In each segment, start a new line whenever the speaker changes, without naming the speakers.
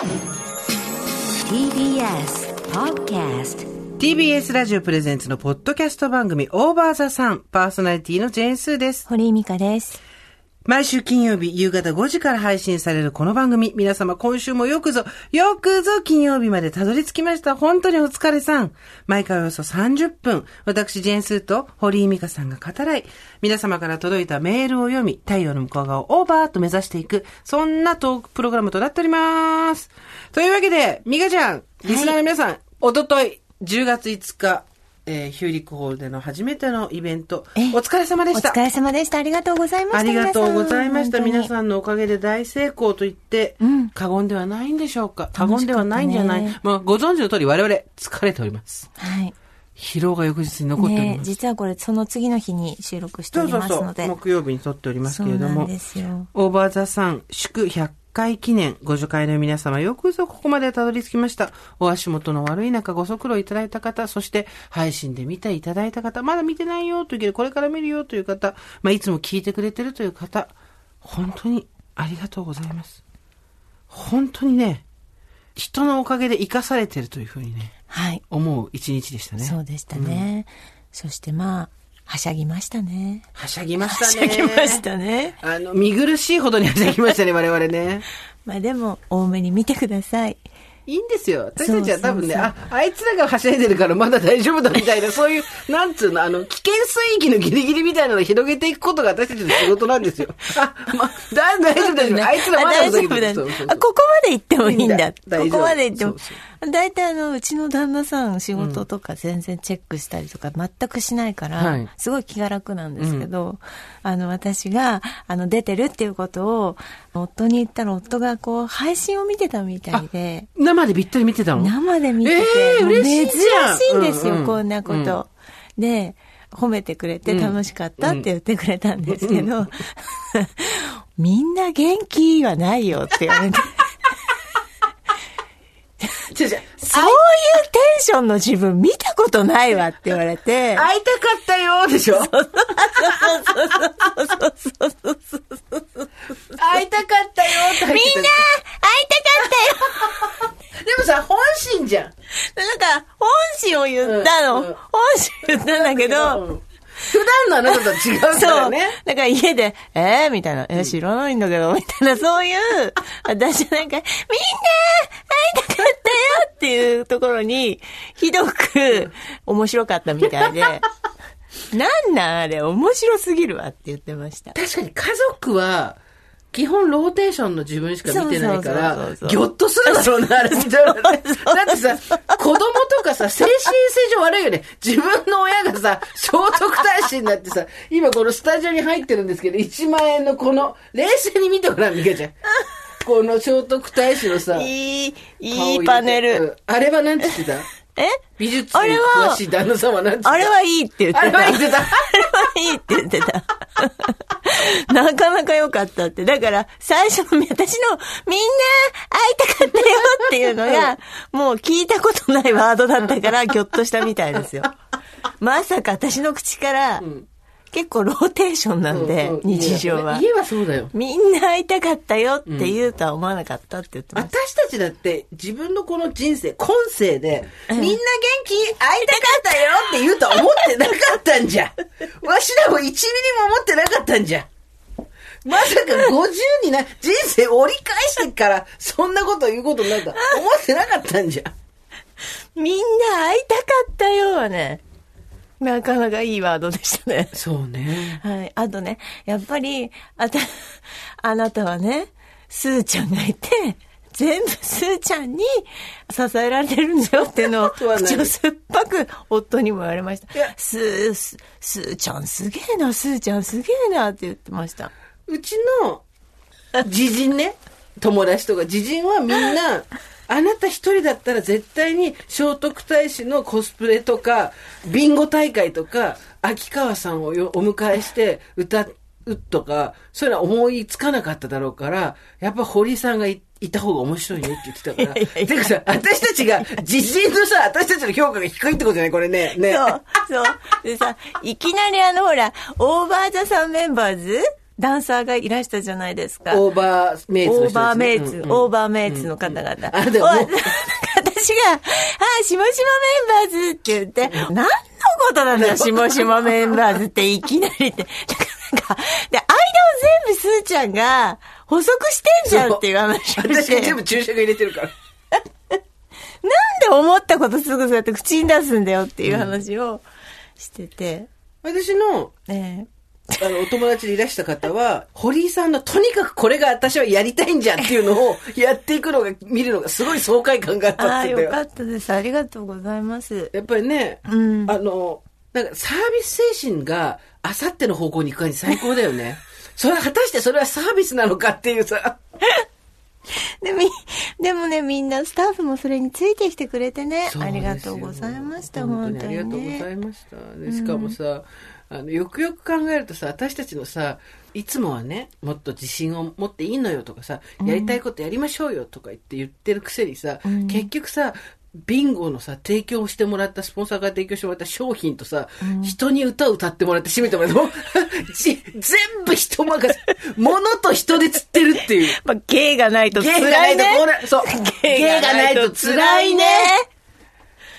TBS Podcast
TBS ラジオプレゼンツのポッドキャスト番組オーバーザさんパーソナリティのジェーンスーです。
堀井美香です。
毎週金曜日夕方5時から配信されるこの番組、皆様今週もよくぞ、よくぞ金曜日までたどり着きました。本当にお疲れさん。毎回およそ30分、私ジェーンスーと堀井美香さんが語らい、皆様から届いたメールを読み、太陽の向こう側をオーバーと目指していく、そんなトークプログラムとなっております。というわけで、美香ちゃん、リスナーの皆さん、おととい、10月5日、えーヒューリックホールでの初めてのイベント、
え
お疲れ様でした。
お疲れ様でした。ありがとうございました。
ありがとうございました。皆
ん。
さんのおかげで大成功と言って、
うん
過言ではないんでしょうか。過言ではないんじゃない。まあ、ご存知の通り我々疲れております。
はい。
疲労が翌日に残っており
ね
ます。
実はこれ、その次の日に収録しており
そうそうそ
ますので。
う。木曜日に撮っておりますけれども。オーバーザさん祝100回記念ご助会の皆様よくぞここまでたどり着きました。お足元の悪い中ご足労いただいた方、そして配信で見ていただいた方、まだ見てないよというけどこれから見るよという方、まあいつも聞いてくれてるという方、本当にありがとうございます。本当にね、人のおかげで生かされてるというふうにね、
はい。
思う一日でしたね。
そうでしたね。そしてまあ、はしゃぎましたね。
はしゃぎまし
は
たね。
しゃぎましたね。
あの、見苦しいほどにはしゃぎましたね、我々ね。
まあでも、多めに見てください。
いいんですよ。私たちは多分ね、
そうそう
あ、あいつらがはしゃいでるからまだ大丈夫だみたいな、そういう、なんつうの、あの、危険水域のギリギリみたいなのを広げていくことが私たちの仕事なんですよ。あ、ま、だ、大丈夫大丈夫。あいつらまだ
あ大丈夫だ
そうそうそう
あここまで行ってもいいんだ。ここまで行っても
そうそ。
大体あの、うちの旦那さん仕事とか全然チェックしたりとか全くしないから、
はい。
すごい気が楽なんですけど、あの、私が、あの、出てるっていうことを、夫に言ったら夫がこう、配信を見てたみたいで、
生でびったり見てたの？
生で見てて、
えー嬉しいじゃん。
珍しいんですよ、こんなこと。で、褒めてくれて楽しかったって言ってくれたんですけど、みんな元気はないよって言われて。そういうテンションの自分見たことないわって言われて、
会いたかったよでしょ？会いたかったよって
みんな会いたかったよ
でもさ、本心じゃん。
なんか、本心を言ったの。
うんうん
本心言ったんだけど、
うん普段のあなたとは違うか
そう。
らね。
だから家で、えー、みたいな、えー、知らないんだけど、みたいな、そういう、私なんか、みんな会いたかったよっていうところに、ひどく面白かったみたいで、なんなんあれ、面白すぎるわって言ってました。
確かに家族は、基本ローテーションの自分しか見てないからぎょっとするだろうな、あれ見たらね。だってさ、子供とかさ、精神性上悪いよね。自分の親がさ、聖徳太子になってさ、今このスタジオに入ってるんですけど、1万円のこの、冷静に見てごらん、ミカちゃん。この聖徳太子のさ、
いい、
顔
いいパネル。
うんあれはなんて言ってた？
え？
美術に
あれは
詳しい旦那様なんて言ってた
あれはいいって言ってた。
あれは言ってた
あれはいいって言ってた。なかなか良かったって。だから、最初の、私の、みんな会いたかったよっていうのが、もう聞いたことないワードだったから、ぎょっとしたみたいですよ。まさか私の口から、結構ローテーションなんで、
うんうん
日常は。
家はそうだよ。
みんな会いたかったよって言うとは思わなかったって言ってました。
私たちだって自分のこの人生、今世で、みんな元気？会いたかったよって言うとは思ってなかったんじゃ。わしらも1ミリも思ってなかったんじゃ。まさか50にな、人生折り返してから、そんなこと言うことになるとは思ってなかったんじゃ。
みんな会いたかったよはね、なかなかいいワードでしたね。
そうね。
はい。あとね、やっぱり、あた、あなたはね、スーちゃんがいて、全部スーちゃんに支えられてるんだよっていうのを、口を酸っぱく夫にも言われました
いや。
スー、ススーちゃんすげえな、スーちゃんすげえなって言ってました。
うちの、知人ね、友達とか知人はみんな、あなた一人だったら絶対に聖徳太子のコスプレとか、ビンゴ大会とか、秋川さんをよお迎えして歌うとか、そういうのは思いつかなかっただろうから、やっぱ堀井さんがいいた方が面白いねって言ってたから。てかさ、私たちが、知人のさ、私たちの評価が低いってことじゃない？これね。ね。
そう、そう。でさ、いきなりあの、ほら、オーバーザさんメンバーズダンサーがいらしたじゃないですか。
オーバーメイツの人
オーバーメイツ、
ですね
オーバーメイツの方々。
あでも
お私が、あ、しもしもメンバーズって言って、何のことなんだよ、しもしもメンバーズっていきなりって。なんか、で、間を全部スーちゃんが補足してんじゃんっていう話をして。
私が全部注釈入れてるから。
なんで思ったことすぐそうやって口に出すんだよっていう話をしてて。
私の、
え
あの、お友達でいらした方は、堀井さんのとにかくこれが私はやりたいんじゃんっていうのをやっていくのが、見るのがすごい爽快感があったって言ってたよ。
よかったです。ありがとうございます。
やっぱりね、
うん
あの、なんかサービス精神があさっての方向に行く感じ最高だよね。それ果たしてそれはサービスなのかっていうさ。
でみ、でもね、みんなスタッフもそれについてきてくれてね。ありがとうございました、本当に、ね。
ありがとうございました。でしかもさ、あの、よくよく考えるとさ、私たちのさ、いつもはね、もっと自信を持っていいのよとかさ、やりたいことやりましょうよとか言って言ってるくせにさ、結局さ、ビンゴのさ、提供してもらった、スポンサーが提供してもらった商品とさ、人に歌を歌ってもらって締めてもらっても、じ全部人任せ。物と人で釣ってるっていう。
まあ、芸がないと
芸がな
辛いね。
いとこれ、そう。芸がないと辛いね。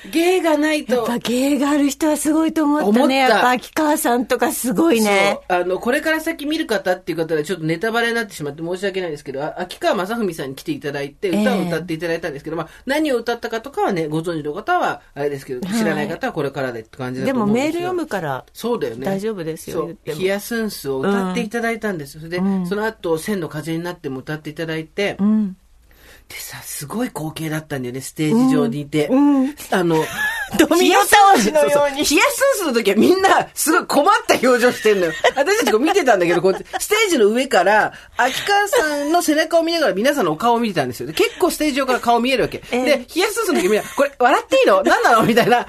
芸がないと。
やっぱ芸がある人はすごいと思ったね。
思った
やっぱ秋川さんとかすごいね。
あの、これから先見る方っていう方はちょっとネタバレになってしまって申し訳ないですけど、あ秋川正文さんに来ていただいて、歌を歌っていただいたんですけど、まあ、何を歌ったかとかはね、ご存知の方は、あれですけど、知らない方はこれからでって感じだ
でも
と思うんですよ
メール読むから。
そうだよね。
大丈夫ですよ
ヒヤスンスを歌っていただいたんですよ。それで、その後、千の風になっても歌っていただいて、
うん。
でさ、すごい光景だったんだよね、ステージ上にいて。
うん
あの、
ドミノ倒しのように
ヒヤスンスの時はみんな、すごい困った表情してんのよ。私たちこう見てたんだけど、こうステージの上から、秋川さんの背中を見ながら皆さんのお顔を見てたんですよ。で結構ステージ上から顔見えるわけ。
ええ
で、ヒヤスンスの時みんな、これ、笑っていいの？何なの？みたいな。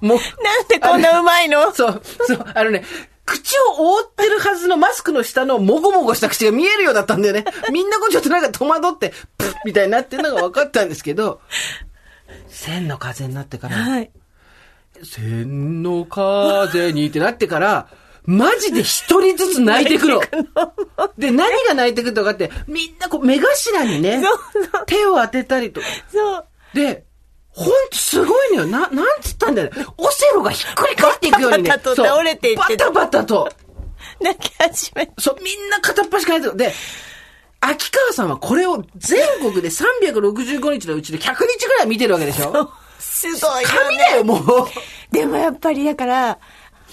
もう、
なんでこんなうまいの？
そう、そう、あのね、口を覆ってるはずのマスクの下のもごもごした口が見えるようだったんだよね。みんなこうちょっとなんか戸惑って、プッみたいになってるのが分かったんですけど、千の風になってから、
はい。
千の風にってなってから、マジで一人ずつ泣いてくの。で、何が泣いてくるとかって、みんなこう目頭にね
そうそ、
手を当てたりとか。
そう。
で、ほんとすごいのよ。な、なんつったんだよ。オセロがひっくり返っていくようにね。
バタバタと倒れていって
バタバタと。
泣き始め
そう、みんな片っ端からやってる。で、秋川さんはこれを全国で365日のうちで100日ぐらい見てるわけでしょ？
すごいよね。
神だよ、もう。
でもやっぱりだから、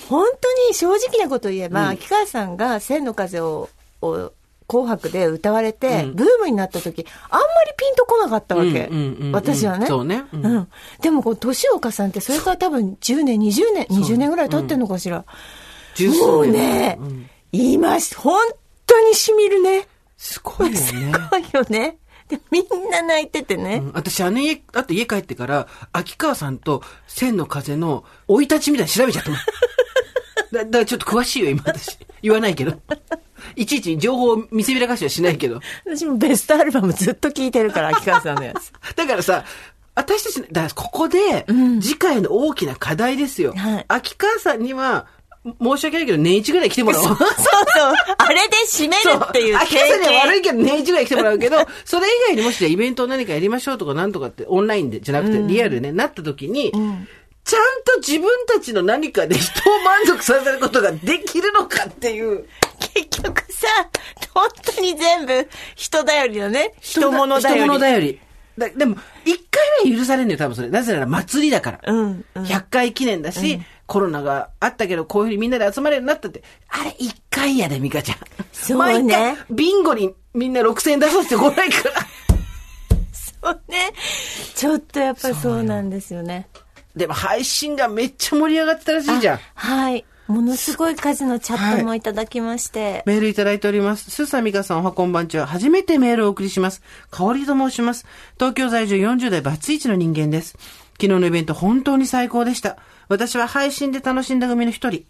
本当に正直なこと言えば、秋川さんが千の風を、を紅白で歌われて、ブームになった時、あんまりピンとこなかったわけ。私はね。
そうねう
うんん。でもこう、年を重ねて、それから多分10年、20年、20年ぐらい経ってんのかしら。もう
年
ね、
うん
言いまし、本当に染みるね。
すごいよ
す
ね。
ごいよね。で、みんな泣いててね。
うん私、あの家、あと家帰ってから、秋川さんと千の風の生い立ちみたいに調べちゃった。だだからちょっと詳しいよ、今私。言わないけど。いちいち情報を見せびらかしはしないけど。
私もベストアルバムずっと聴いてるから、秋川さんのやつ。
だからさ、私たち、だここで、次回の大きな課題ですよ。
はい
秋川さんには、申し訳ないけど、年一ぐらい来てもらおう。
そうそう。あれで締めるっていう
秋川さんには悪い
経
けど、年一ぐらい来てもらうけど、それ以外にもしじゃあイベントを何かやりましょうとかなんとかって、オンラインで、じゃなくて、リアルでね、なった時に、ちゃんと自分たちの何かで人を満足させることができるのかっていう。
結局さ、本当に全部人頼りだね。人物頼り。
人物頼り。だでも、一回は許されるのよ、多分それ。なぜなら祭りだから。
うんうん
100回記念だし、コロナがあったけど、こういうふうにみんなで集まれるようになったって。あれ、一回やで、ミカちゃん。
そうね
毎回、ビンゴにみんな6000円出させてこないから。
そうね。ちょっとやっぱりそうなんですよね。
でも配信がめっちゃ盛り上がってたらしいじゃん。
はい。ものすごい数のチャットもいただきまして。
メールいただいております。スーサミカさんおはこんばんちは。初めてメールをお送りします。香りと申します。東京在住40代バツイチの人間です。昨日のイベント本当に最高でした。私は配信で楽しんだ組の一人。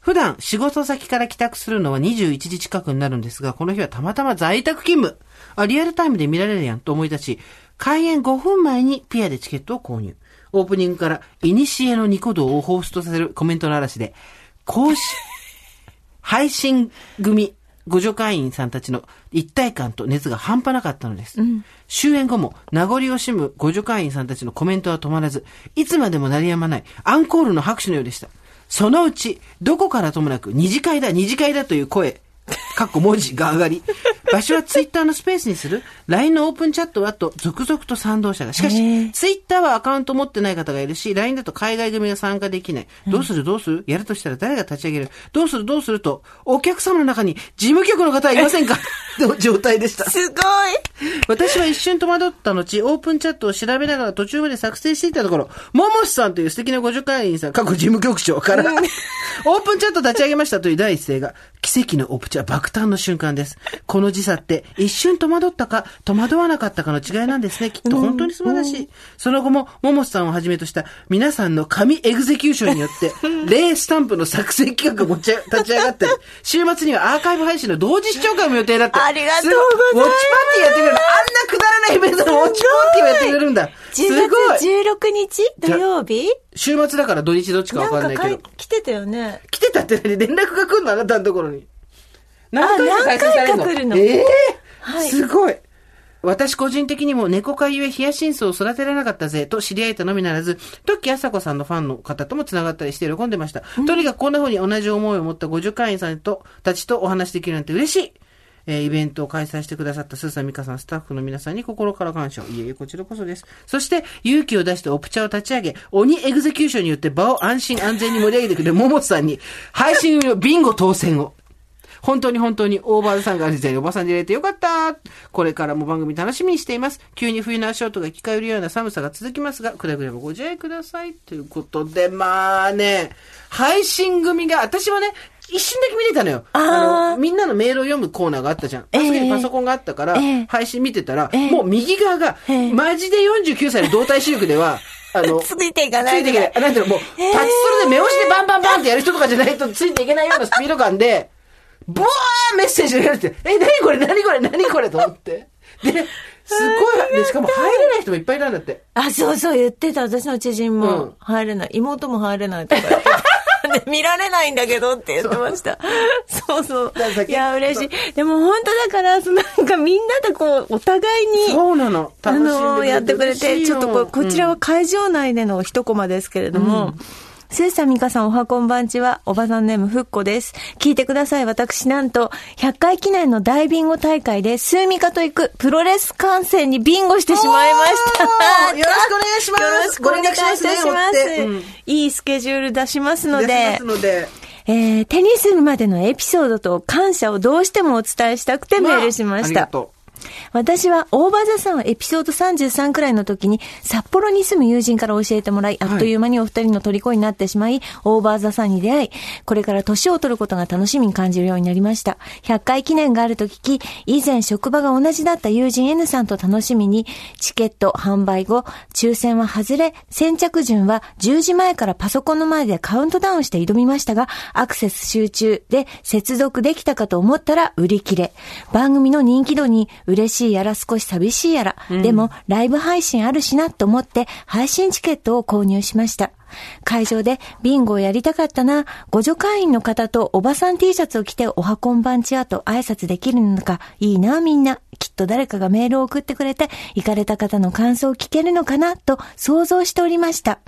普段仕事先から帰宅するのは21時近くになるんですが、この日はたまたま在宅勤務。あ、リアルタイムで見られるやんと思い出し、開演5分前にピアでチケットを購入。オープニングから、イニシエのニコ動をホーストさせるコメントの嵐で、公式、配信組ご助会員さんたちの一体感と熱が半端なかったのです。終演後も名残惜しむご助会員さんたちのコメントは止まらず、いつまでも鳴りやまないアンコールの拍手のようでした。そのうち、どこからともなく二次会だ、二次会だという声、かっこ文字が上がり、場所はツイッターのスペースにする ?LINE のオープンチャットはと続々と賛同者が。しか
へ
し
ー、
ツイッターはアカウント持ってない方がいるし、LINE だと海外組が参加できない。どうする？どうする？やるとしたら誰が立ち上げる？どうする？どうすると、お客様の中に事務局の方はいませんか？の状態でした。
すごい。
私は一瞬戸惑った後、オープンチャットを調べながら途中まで作成していたところ、ももしさんという素敵なご助会員さん、過去事務局長から、オープンチャット立ち上げましたという第一声が、奇跡のオプチャ爆誕の瞬間です。この時差って、一瞬戸惑ったか、戸惑わなかったかの違いなんですね。きっと本当に素晴らしい。その後も、ももしさんをはじめとした皆さんの神エグゼキューションによって、例スタンプの作成企画が持ち立ち上がったり、週末にはアーカイブ配信の同時視聴会も予定だって。
ありがとうございます
ウォッチパーティーやってくれる。あんなくだらないイベントのウォッチパーティーをやってくれるんだ。す
10
ごい。
月16日土曜日？
週末だから土日どっちかわかんないけど。
来てたよね。
来てたって何？連絡が来るの？あなたのところに。何回か開催されるの？
何回か来るの？
ええ
はい
すごい。私個人的にも猫飼いゆえヒヤシンスを育てられなかったぜと知り合えたのみならず、トッキーあさこさんのファンの方とも繋がったりして喜んでました。とにかくこんな風に同じ思いを持った互助会員さんと、たちとお話しできるなんて嬉しい。えーイベントを開催してくださったスーさん、ミカさん、スタッフの皆さんに心から感謝を。いえいえ、こちらこそです。そして、勇気を出してオプチャを立ち上げ、鬼 execution によって場を安心安全に盛り上げてくれる桃地さんに、配信のビンゴ当選を。本当に本当に OVER THE SUN が時代におばさんになれてよかったこれからも番組楽しみにしています。急に冬の足音が聞かれるような寒さが続きますが、くれぐれもご自愛ください。ということで、まあね、配信組が、私はね、一瞬だけ見れたのよ。
あー
の、みんなのメールを読むコーナーがあったじゃん。
ええ
あそこにパソコンがあったから、
ええ
配信見てたら、
ええ
もう右側が、
ええ
マジで49歳の動体視力では、あの、
ついていかない
ついていけない。なんていうの、もう、タッチスルで目押しでバンバンバンってやる人とかじゃないとついていけないようなスピード感で、ブワーメッセージが出て、え、何これ何これ何これと思って。で、すごい、で、しかも入れない人もいっぱいいたんだって。
あ、そうそう言ってた。私の知人
うん
も入れない。妹も入れないとか言ってた。で見られないんだけどって言ってました。そうそう。いや、嬉しい。でも本当だから、そのなんかみんなでこう、お互いに、
そうなの。
あのやってくれて、ちょっとこう、こちらは
は、
会場内での一コマですけれども、スーさん、ミカさん、おはこんばんちは、おばさんネーム、ふっこです。聞いてください。私、なんと、100回記念の大ビンゴ大会で、スーミカと行くプロレス観戦にビンゴしてしまいました。
よろしくお願いします
よろしくお願いいたします。
します
いいスケジュール出し
ますので。
えー、テニス部までのエピソードと感謝をどうしてもお伝えしたくてメールしました。
あありがと
私はオーバーザさんをエピソード33くらいの時に札幌に住む友人から教えてもらい、あっという間にお二人の虜になってしまい、オーバーザさんに出会い、これから年を取ることが楽しみに感じるようになりました。100回記念があると聞き、以前職場が同じだった友人 N さんと楽しみに、チケット販売後、抽選は外れ、先着順は10時前からパソコンの前でカウントダウンして挑みましたが、アクセス集中で接続できたかと思ったら売り切れ。番組の人気度に嬉しいやら少し寂しいやら、でもライブ配信あるしなと思って配信チケットを購入しました。会場でビンゴをやりたかったな、ご助会員の方とおばさん T シャツを着ておはこんばんちはと挨拶できるのか、いいなみんな。きっと誰かがメールを送ってくれて、行かれた方の感想を聞けるのかなと想像しておりました。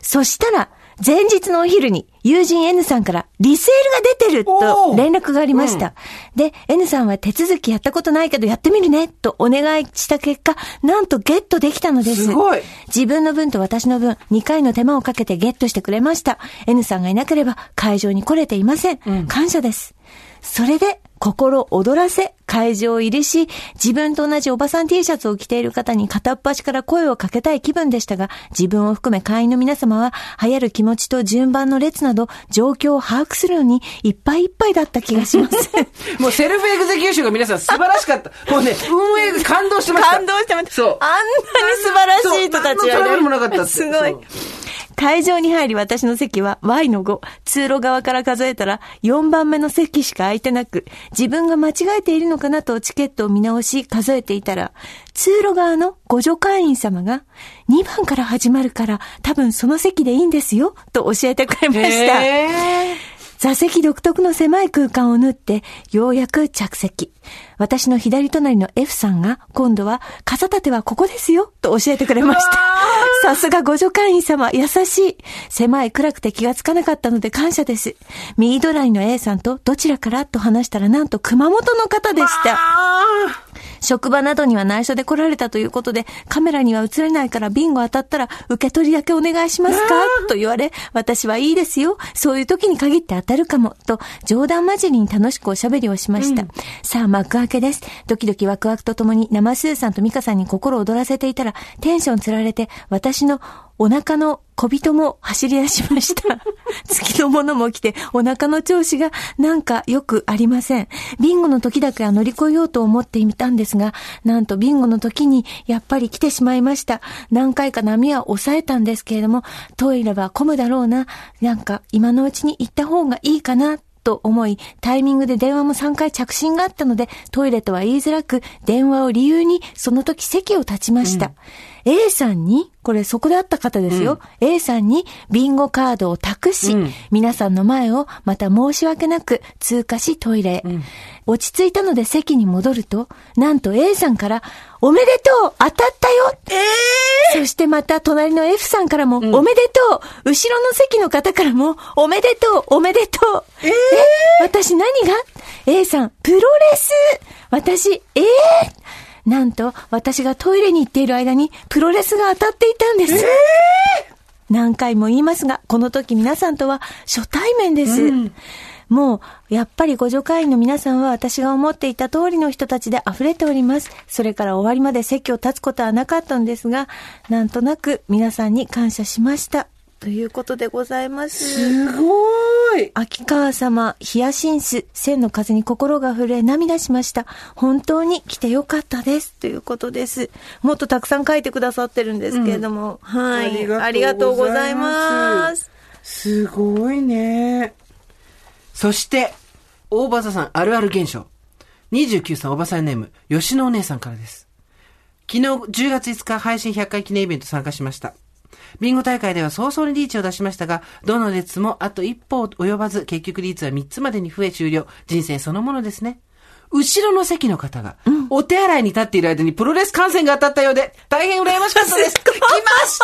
そしたら、前日のお昼に友人 N さんからリセールが出てると連絡がありました。で、N さんは手続きやったことないけどやってみるねとお願いした結果、なんとゲットできたのです。
すごい
自分の分と私の分、2回の手間をかけてゲットしてくれました。N さんがいなければ会場に来れていません。感謝です。それで、心躍らせ、会場入りし、自分と同じおばさん T シャツを着ている方に片っ端から声をかけたい気分でしたが、自分を含め会員の皆様は、逸る気持ちと順番の列など、状況を把握するのに、いっぱいいっぱいだった気がします。
う。もう self execution が皆さん素晴らしかった。もうね、運営が感動してました。
感動してました。
そう。
あんなに素晴らしい人たち
そう何のトラブルもなかった
すごい。会場に入り私の席は Y の5。通路側から数えたら4番目の席しか空いてなく、自分が間違えているのかなとチケットを見直し数えていたら、通路側の互助会員様が2番から始まるから多分その席でいいんですよと教えてくれました。
へー
座席独特の狭い空間を縫って、ようやく着席。私の左隣の F さんが、今度は、傘立てはここですよ、と教えてくれました。さすがご助会員様、優しい。狭い暗くて気がつかなかったので感謝です。右隣の A さんと、どちらから？と話したら、なんと熊本の方でした。職場などには内緒で来られたということで、カメラには映れないからビンゴ当たったら受け取りだけお願いしますか？と言われ、私はいいですよ。そういう時に限って当たるかも。と、冗談交じりに楽しくおしゃべりをしました。さあ、幕開けです。ドキドキワクワクとともに生スーさんとミカさんに心躍らせていたら、テンションつられて、私のお腹の小人も走り出しました。月のものも来て、お腹の調子がなんかよくありません。ビンゴの時だけは乗り越えようと思ってみたんですが、なんとビンゴの時にやっぱり来てしまいました。何回か波は抑えたんですけれども、トイレは混むだろうな。なんか今のうちに行った方がいいかな。と思い、タイミングで電話も3回着信があったので、トイレとは言いづらく、電話を理由に、その時席を立ちました。A さんに、これそこで会った方ですよ。A さんにビンゴカードを託し、皆さんの前をまた申し訳なく通過しトイレへ。落ち着いたので席に戻ると、なんと A さんから、おめでとう当たったよ。そしてまた隣の F さんからも、おめでとう。後ろの席の方からも、おめでとうおめでとう。え私何が ?A さん、プロレス。私、ええなんと、私がトイレに行っている間に、プロレスが当たっていたんです。何回も言いますが、この時皆さんとは初対面です。もう、やっぱりご助会員の皆さんは私が思っていた通りの人たちで溢れております。それから終わりまで席を立つことはなかったんですが、なんとなく皆さんに感謝しました。ということでございます。
すごい。
秋川様、ヒヤシンス、千の風に心が震え涙しました。本当に来てよかったです。ということです。もっとたくさん書いてくださってるんですけれども。はい。ありがとうございます。
すごいね。そして、大場さんあるある現象。29歳おばさんネーム、吉野お姉さんからです。昨日10月5日配信100回記念イベント参加しました。ビンゴ大会では早々にリーチを出しましたが、どの列もあと一歩及ばず、結局リーチは3つまでに増え終了。人生そのものですね。後ろの席の方が、お手洗いに立っている間にプロレス観戦が当たったようで、大変羨ましかったです。来まし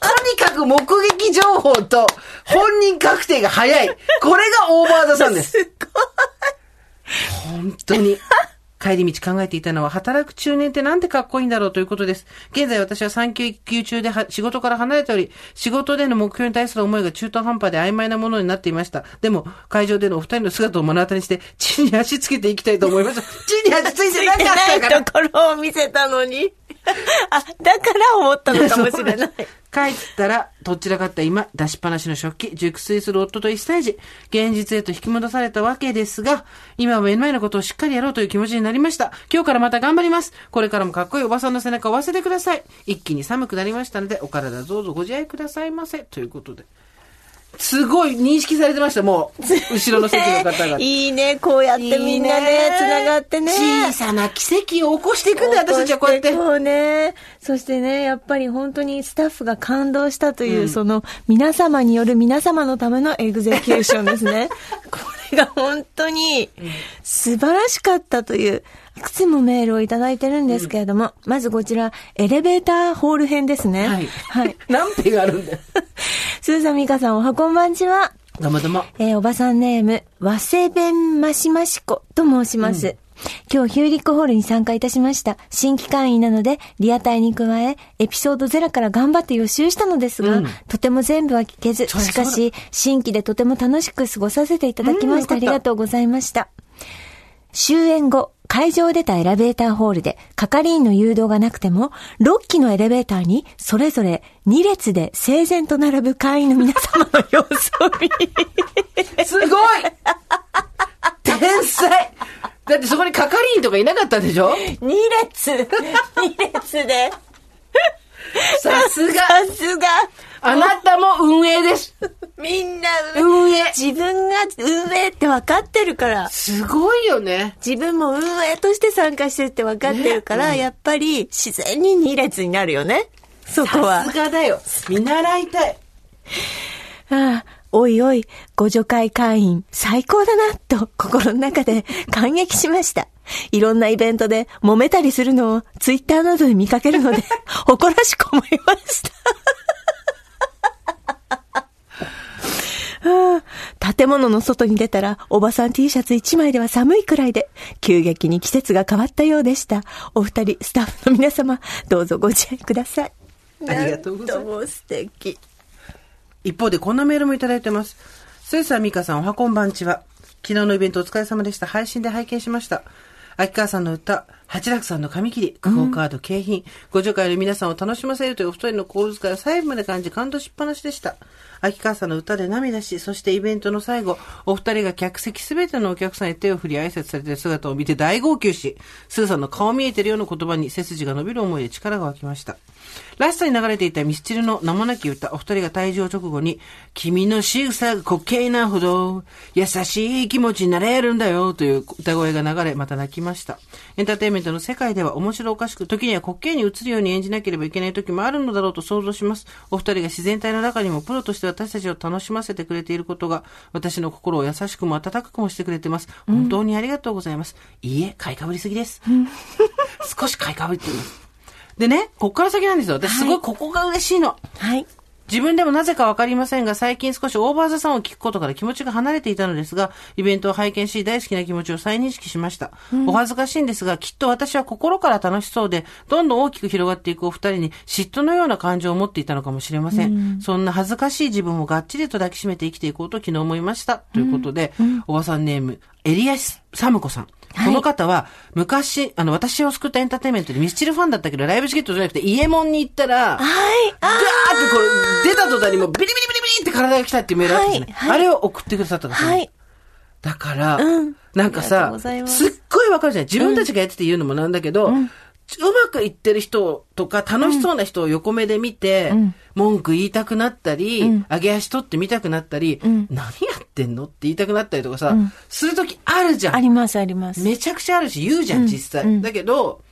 た とにかく目撃情報と本人確定が早い。これがオーバーザさんです。本当に。帰り道考えていたのは、働く中年ってなんてかっこいいんだろうということです。現在私は産休休中で仕事から離れており、仕事での目標に対する思いが中途半端で曖昧なものになっていました。でも、会場でのお二人の姿を目の当たりにして、地に足つけていきたいと思いました。地に足ついてなかったから
ところを見せたのに。あ、だから思ったのかもしれない。
帰ったら、どちらかった今、出しっぱなしの食器、熟睡する夫と一歳児、現実へと引き戻されたわけですが、今は目の前のことをしっかりやろうという気持ちになりました。今日からまた頑張ります。これからもかっこいいおばさんの背中を忘れてください。一気に寒くなりましたので、お体どうぞご自愛くださいませ。ということで。すごい認識されてました、もう。後ろの席の方が。
いいね、こうやってみんなね、つながってね。
小さな奇跡を起こしていくんだよ、私たちはこうやって。
そうね。そしてね、やっぱり本当にスタッフが感動したという、その皆様による皆様のためのエグゼキューションですね。これが本当に素晴らしかったという、いくつもメールをいただいてるんですけれども、まずこちら、エレベーターホール編ですね。
はい。
はい。
何ペがあるんだよ。
スーザミカさん、おはこんばんちは。
どうもどうも。
えーおばさんネーム、和製弁マシマシコと申します。今日ヒューリックホールに参加いたしました。新規会員なので、リアタイに加え、エピソード0から頑張って予習したのですが、
うん
とても全部は聞けず、しかし、新規でとても楽しく過ごさせていただきました。
うん
ありがとうございました。終演後、会場を出たエレベーターホールで、係員の誘導がなくても、6機のエレベーターに、それぞれ2列で整然と並ぶ会員の皆様の様子を見、
すごい天才だってそこに係員とかいなかったでしょ
？2列 !2 列で。
さすが
さすが
あなたも運営です
みんな、
運営
自分が運営って分かってるから。
すごいよね。
自分も運営として参加してるって分かってるから、やっぱり自然に2列になるよね。そこは
さす。がだよ。見習いたい。
ああおいおい、ご助会会員、最高だな、と心の中で 感激しました。いろんなイベントで揉めたりするのをツイッターなどで見かけるので、誇らしく思いました。はあ建物の外に出たら、おばさん T シャツ1枚では寒いくらいで、急激に季節が変わったようでした。お二人、スタッフの皆様、どうぞご自愛ください。
ありがとうございます
も素敵。
一方でこんなメールもいただいてます。スーサーミカさんおはこんばんちは。昨日のイベントお疲れ様でした。配信で拝見しました。秋川さんの歌、八楽さんの紙切り、クオカード、景品、ご助会の皆さんを楽しませるというお二人の心遣いを細部まで感じ感動しっぱなしでした。秋川さんの歌で涙し、そしてイベントの最後、お二人が客席すべてのお客さんへ手を振り挨拶されている姿を見て大号泣し、スーさんの顔見えてるような言葉に背筋が伸びる思いで力が湧きました。ラストに流れていたミスチルの名もなき歌、お二人が退場直後に、君の仕草が滑稽なほど、優しい気持ちになれるんだよ、という歌声が流れ、また泣きました。エンターテインメントの世界では面白おかしく、時には滑稽に映るように演じなければいけない時もあるのだろうと想像します。お二人が自然体の中にもプロとして私たちを楽しませてくれていることが、私の心を優しくも温かくもしてくれてます。本当にありがとうございます。いいえ、買いかぶりすぎです。少し買いかぶりっています。でね、こっから先なんですよ。私すごいここが嬉しいの。
はい。
自分でもなぜかわかりませんが、最近少しオーバーザさんを聞くことから気持ちが離れていたのですが、イベントを拝見し、大好きな気持ちを再認識しました。お恥ずかしいんですが、きっと私は心から楽しそうで、どんどん大きく広がっていくお二人に嫉妬のような感情を持っていたのかもしれません。そんな恥ずかしい自分をがっちりと抱きしめて生きていこうと昨日思いました。ということで、おばさんネーム、エリアス・サムコさん。この方は、昔、あの、私を救ったエンターテインメントでミスチルファンだったけど、ライブチケットじゃなくて、イエモンに行ったら、
はい。
ガーってこれ、出た途端にもうビリビリビリビリって体が来たっていうメールあったんですね。
はいはい。
あれを送ってくださった方、
はい。
だから、
うん。
なんかさ
す。
すっごいわかるじゃない？自分たちがやってて言うのもなんだけど、うまくいってる人とか楽しそうな人を横目で見て、文句言いたくなったり、上げ足取ってみたくなったり、何やってんのって言いたくなったりとかさ、するときあるじゃん
あ。ります、あります。
めちゃくちゃあるし、言うじゃん、実際。だけど、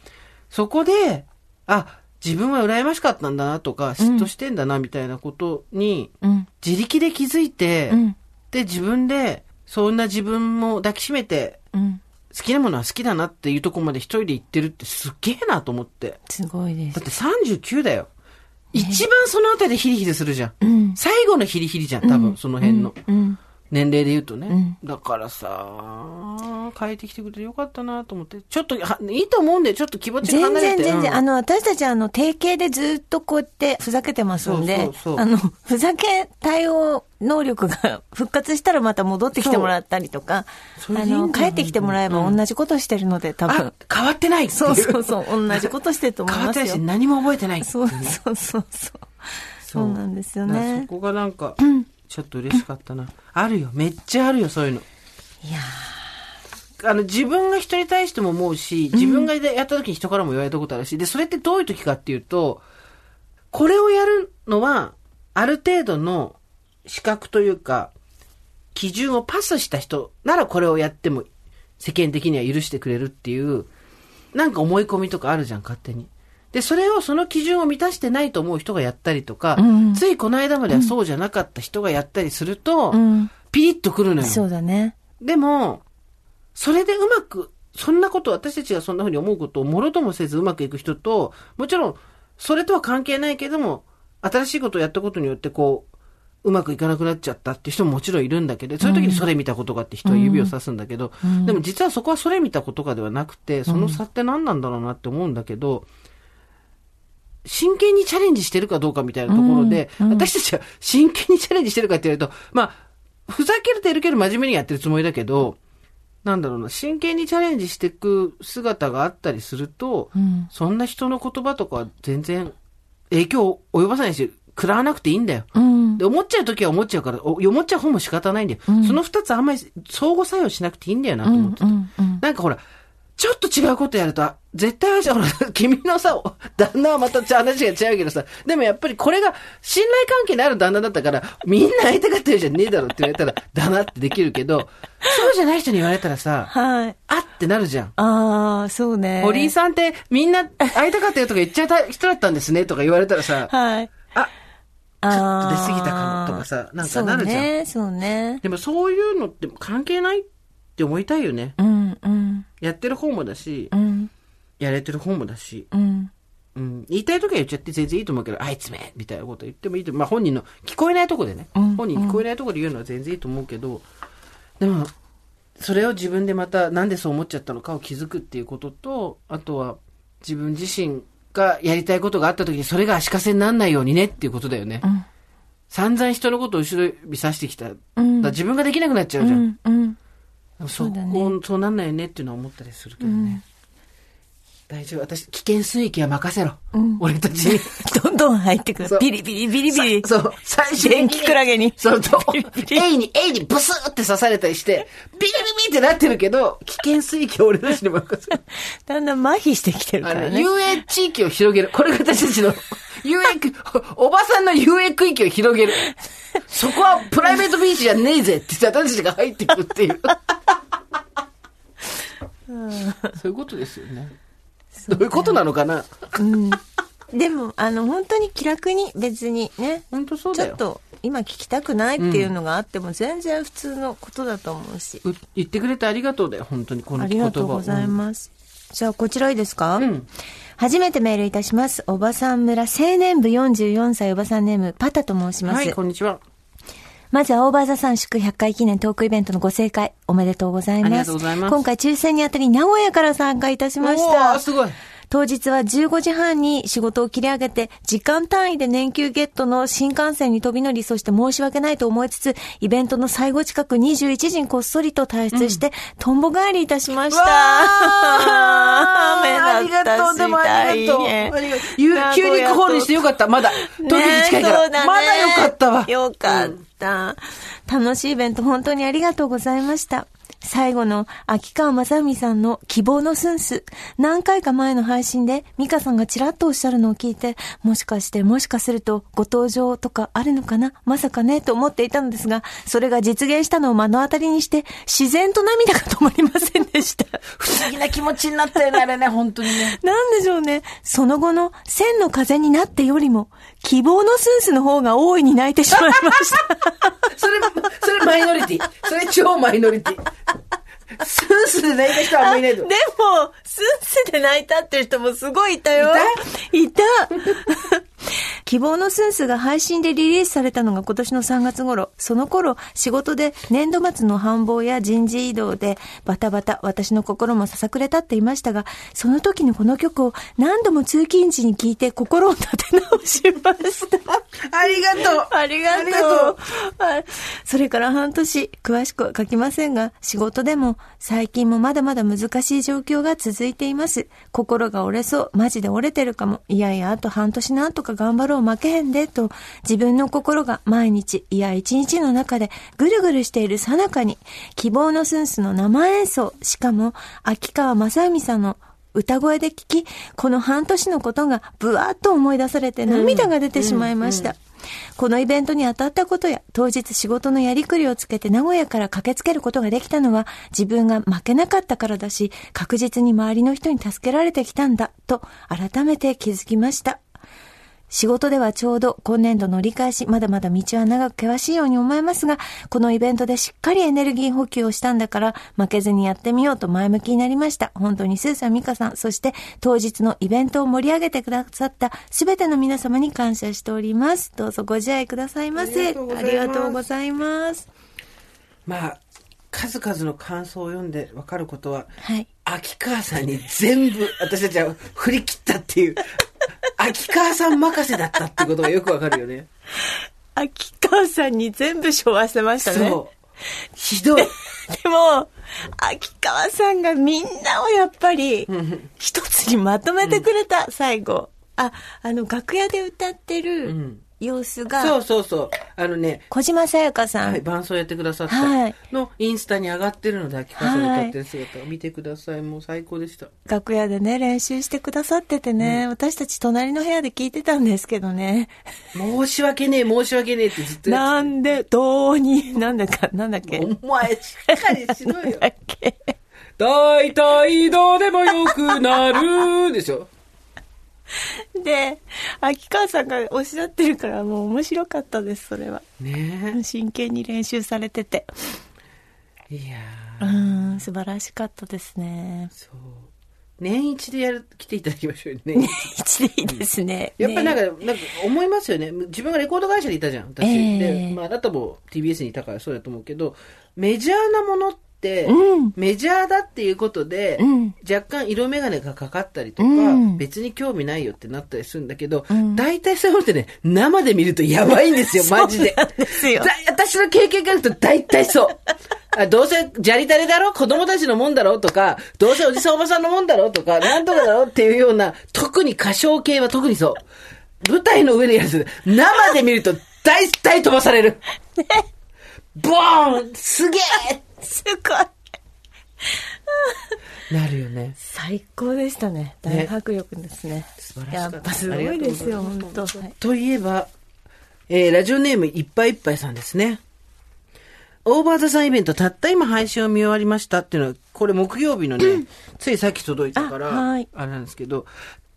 そこで、あ、自分は羨ましかったんだなとか、嫉妬してんだな、みたいなことに、
うん。
自力で気づいて、
うん。
で、自分で、そんな自分も抱きしめて、
うん。
好きなものは好きだなっていうところまで一人で行ってるってすっげえなと思って。
すごいです
だっ。て39だよ。一番そのあたりでヒリヒリするじゃん。
うん。
最後のヒリヒリじゃん、多分、その辺の。
うん。
年齢で言うとね。
うん
だからさ、変えてきてくれてよかったなと思って。ちょっと、はいいと思うんで、ちょっと気持ち離れて。
然全然、
うん
あの、私たちあの、定型でずっとこうやってふざけてますんで、
そうそうそう
あの、ふざけ対応能力が 復活したらまた戻ってきてもらったりとか、あの、帰ってきてもらえば同じことしてるので、多分
あ。、変わってないってい
そうそうそう、同じことしてると思いますよ
変わってないし、。何も覚えてないってい
そううそうそうそう。そうなんですよね
そ。こがなんか、ちょっと嬉しかったな。あるよ。めっちゃあるよ、そういうの。
いや
あの、自分が人に対しても思うし、自分がやった時に人からも言われたことあるし、で、それってどういう時かっていうと、これをやるのは、ある程度の資格というか、基準をパスした人ならこれをやっても世間的には許してくれるっていう、なんか思い込みとかあるじゃん、勝手に。で、それをその基準を満たしてないと思う人がやったりとか、
うん
ついこの間まではそうじゃなかった人がやったりすると、
うん。
ピリッとくるのよ。
そうだね。
でも、それでうまく、そんなこと、私たちがそんな風に思うことをもろともせずうまくいく人と、もちろん、それとは関係ないけども、新しいことをやったことによって、こう、うまくいかなくなっちゃったって人ももちろんいるんだけど、そういう時にそれ見たことがあって人は指をさすんだけど、でも実はそこはそれ見たことかではなくて、その差って何なんだろうなって思うんだけど、真剣にチャレンジしてるかどうかみたいなところで、私たちは真剣にチャレンジしてるかって言われると、まあ、ふざけてるけど真面目にやってるつもりだけど、なんだろうな、真剣にチャレンジしていく姿があったりすると、
うん。
そんな人の言葉とかは全然影響を及ばさないし、食らわなくていいんだよ。
うん。
で、思っちゃうときは思っちゃうから、お思っちゃう方も仕方ないんだよ。その二つあんまり相互作用しなくていいんだよなと思ってて。
うん。うん。
なんかほら、ちょっと違うことやると、あ絶対ほら、君のさ、旦那はまた話が違うけどさ、でもやっぱりこれが信頼関係のある旦那だったから、みんな相手がってるじゃねえだろって言われたら、だなってできるけど、そうじゃない人に言われたらさ、
はい。
あってなるじゃん。
ああ、そうね。
堀井さんってみんな会いたかったよとか言っちゃった人だったんですねとか言われたらさ、
はい。
あ、ちょっと出過ぎたかもとかさ、なんかなるじゃん。
そうね、そうね。
でもそういうのって関係ないって思いたいよね。
うん、うん、
やってる方もだし
う、ん、
やれてる方もだし。
うん。
うん、言いたい時は言っちゃって全然いいと思うけど、あいつめみたいなこと言ってもいいと。まあ本人の聞こえないとこでね、
うん
本人聞こえないとこで言うのは全然いいと思うけど、でも、それを自分でまたなんでそう思っちゃったのかを気づくっていうことと、あとは自分自身がやりたいことがあった時にそれが足かせにならないようにねっていうことだよね。
ん
散々人のことを後ろ指さしてきた。
うん
ら自分ができなくなっちゃうじゃん。
うん、うん。
そ
そうだね
こそうなんないよねっていうのは思ったりするけどね。大丈夫。私、危険水域は任せろ。俺たちに。
どんどん入ってくる。ビリビリビリビリ。
そう、最終的
電気クラゲに
そう、と、エイに、エイにブスーって刺されたりして、ビリビリってなってるけど、危険水域を俺たちに任せる。
だんだん麻痺してきてるからね。
遊泳地域を広げる。これが私たちの、遊泳区、おばさんの遊泳区域を広げる。そこはプライベートビーチじゃねえぜって言って私たちが入ってくるっていう。そういうことですよね。どういうことなのかな？
でも、あの、本当に気楽に別にね、
本当そうだよ。
ちょっと今聞きたくないっていうのがあっても全然普通のことだと思うし。
う言ってくれてありがとうだよ、本当にこの
あ
言葉
りがとうございます。じゃあ、こちらいいですか？
うん
初めてメールいたします。おばさん村青年部44歳おばさんネーム、パタと申します。
はい、こんにちは。
まずはオーバーザさん祝100回記念トークイベントのご正解おめでとうございます。
ありがとうございます
今回抽選にあたり名古屋から参加いたしまし
お
た
ー。すごい。
当日は15時半に仕事を切り上げて、時間単位で年休ゲットの新幹線に飛び乗り、そして申し訳ないと思いつつ、イベントの最後近く21時にこっそりと退出して、とんぼ帰りいたしました。
ありがとう、でもありがとう。
大変
ありがとうゆキュールにしてよかった、まだ。東京に近いから。
ね
まだよかったわ。
よかった。楽しいイベント本当にありがとうございました。最後の秋川正美さんの希望のスンス。何回か前の配信で美香さんがちらっとおっしゃるのを聞いて、もしかしてもしかするとご登場とかあるのかな？まさかねと思っていたのですが、それが実現したのを目の当たりにして、自然と涙が止まりませんでした。
不思議な気持ちになったよね、あれね、本当にね。
なんでしょうね。その後の千の風になってよりも、希望のスンスの方が大いに泣いてしまいました。
それ、それマイノリティ。それ超マイノリティ。スースで泣いた人はあんまりいないと
で。も、スンスで泣いたっていう人もすごいいたよ。いた希望のスンスが配信でリリースされたのが今年の3月頃。その頃、仕事で年度末の繁忙や人事異動でバタバタ私の心もささくれ立っていましたが、その時にこの曲を何度も通勤時に聴いて心を立て直しました。
ありがとう。
ありがとう。それから半年、詳しくは書きませんが、仕事でも最近もまだまだ難しい状況が続いています。心が折れそう、マジで折れてるかも。いやいや、あと半年なんとか頑張ろう、負けへんで、と、自分の心が毎日、いや一日の中でぐるぐるしている最中に、希望のスンスの生演奏、しかも、秋川正文さんの歌声で聞き、この半年のことがぶわっと思い出されて涙が出てしまいました。このイベントに当たったことや、当日仕事のやりくりをつけて名古屋から駆けつけることができたのは、自分が負けなかったからだし、確実に周りの人に助けられてきたんだ、と改めて気づきました。仕事ではちょうど今年度の折り返し、まだまだ道は長く険しいように思えますが、このイベントでしっかりエネルギー補給をしたんだから、負けずにやってみようと前向きになりました。本当にスーさん、ミカさん、そして当日のイベントを盛り上げてくださったすべての皆様に感謝しております。どうぞご自愛くださいませ。
ありがとうございます
ありがとうございます。
まあ、数々の感想を読んで分かることは、
はい。
秋川さんに全部私たちは振り切ったっていう、秋川さん任せだったってことがよくわかるよね。
秋川さんに全部背負わせましたね。
そう。ひどい。
でも、秋川さんがみんなをやっぱり、一つにまとめてくれた、最後。あ、あの、楽屋で歌ってる
ん
様子が、
そうそうそう。あのね、
小島さやかさん、
はい、伴奏やってくださった
はい
のインスタに上がってるので、秋川さんが歌ってる姿を見てください。もう最高でした。
楽屋でね、練習してくださっててね、私たち隣の部屋で聞いてたんですけどね。
申し訳ねえ、申し訳ねえってずっと
なんで、どうに、なんだか、なんだっけ？
お前、しっかりしろよ。
だっけ？
大体どうでもよくなるでしょ。
で、秋川さんがおっしゃってるからもう面白かったです、それは。
ね
真剣に練習されてて。
え。いや
う
ー
ん、素晴らしかったですね。
そう。年一でやる、来ていただきましょうよね。
一でいいですね。
やっぱりなん
ね
か、なんか思いますよね。自分がレコード会社にいたじゃん、私。
ええ
で、まあ、あなたも TBS にいたからそうだと思うけど、メジャーなものって、
うん。
メジャーだっていうことで、
うん。
若干色眼鏡がかかったりとか、
うん。
別に興味ないよってなったりするんだけど、
ん。
大体そういうのってね、生で見るとやばいんですよ、マジで。
ですよ。
だ私の経験から言うと大体そう。あどうせ、じゃりたれだろ？子供たちのもんだろとか、どうせおじさんおばさんのもんだろとか、なんとかだろっていうような、特に歌唱系は特にそう。舞台の上でやる生で見ると大体飛ばされる。ボーン！すげえ
すごい。
なるよね。
最高でしたね。大迫力ですね。
素晴らしかった
やっぱすごいですよ、本当。はい
といえば、えー、ラジオネームいっぱいいっぱいさんですね。オーバーザさんイベントたった今配信を見終わりましたっていうのは、これ木曜日のね、ついさっき届いたから、
あはい
あれなんですけど、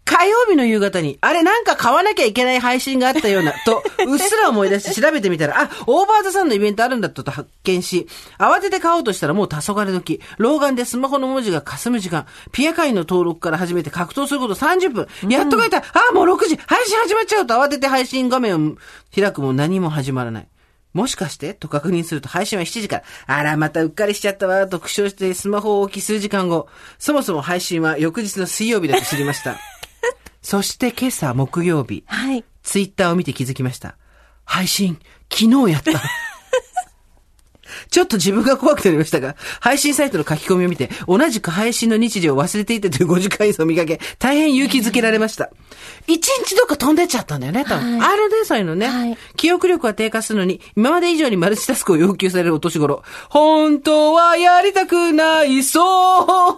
火曜日の夕方に、あれなんか買わなきゃいけない配信があったような、と、うっすら思い出して調べてみたら、あ、オーバーザさんのイベントあるんだったと発見し、慌てて買おうとしたらもう黄昏時、老眼でスマホの文字が霞む時間、ピア会の登録から始めて格闘すること30分、やっと書いた、あ、もう6時、配信始まっちゃうと慌てて配信画面を開くも何も始まらない。もしかして？と確認すると配信は7時から。あら、またうっかりしちゃったわ、と苦笑してスマホを置き数時間後。そもそも配信は翌日の水曜日だと知りました。そして今朝木曜日、
はい。
ツイッターを見て気づきました。配信、昨日やった。ちょっと自分が怖くなりましたが、配信サイトの書き込みを見て、同じく配信の日時を忘れていたという5時間以上を見かけ、大変勇気づけられました。一日どっか飛んでっちゃったんだよね、多分。
はい
あるね、そういうのね。
はい
記憶力は低下するのに、今まで以上にマルチタスクを要求されるお年頃。本当はやりたくないそう。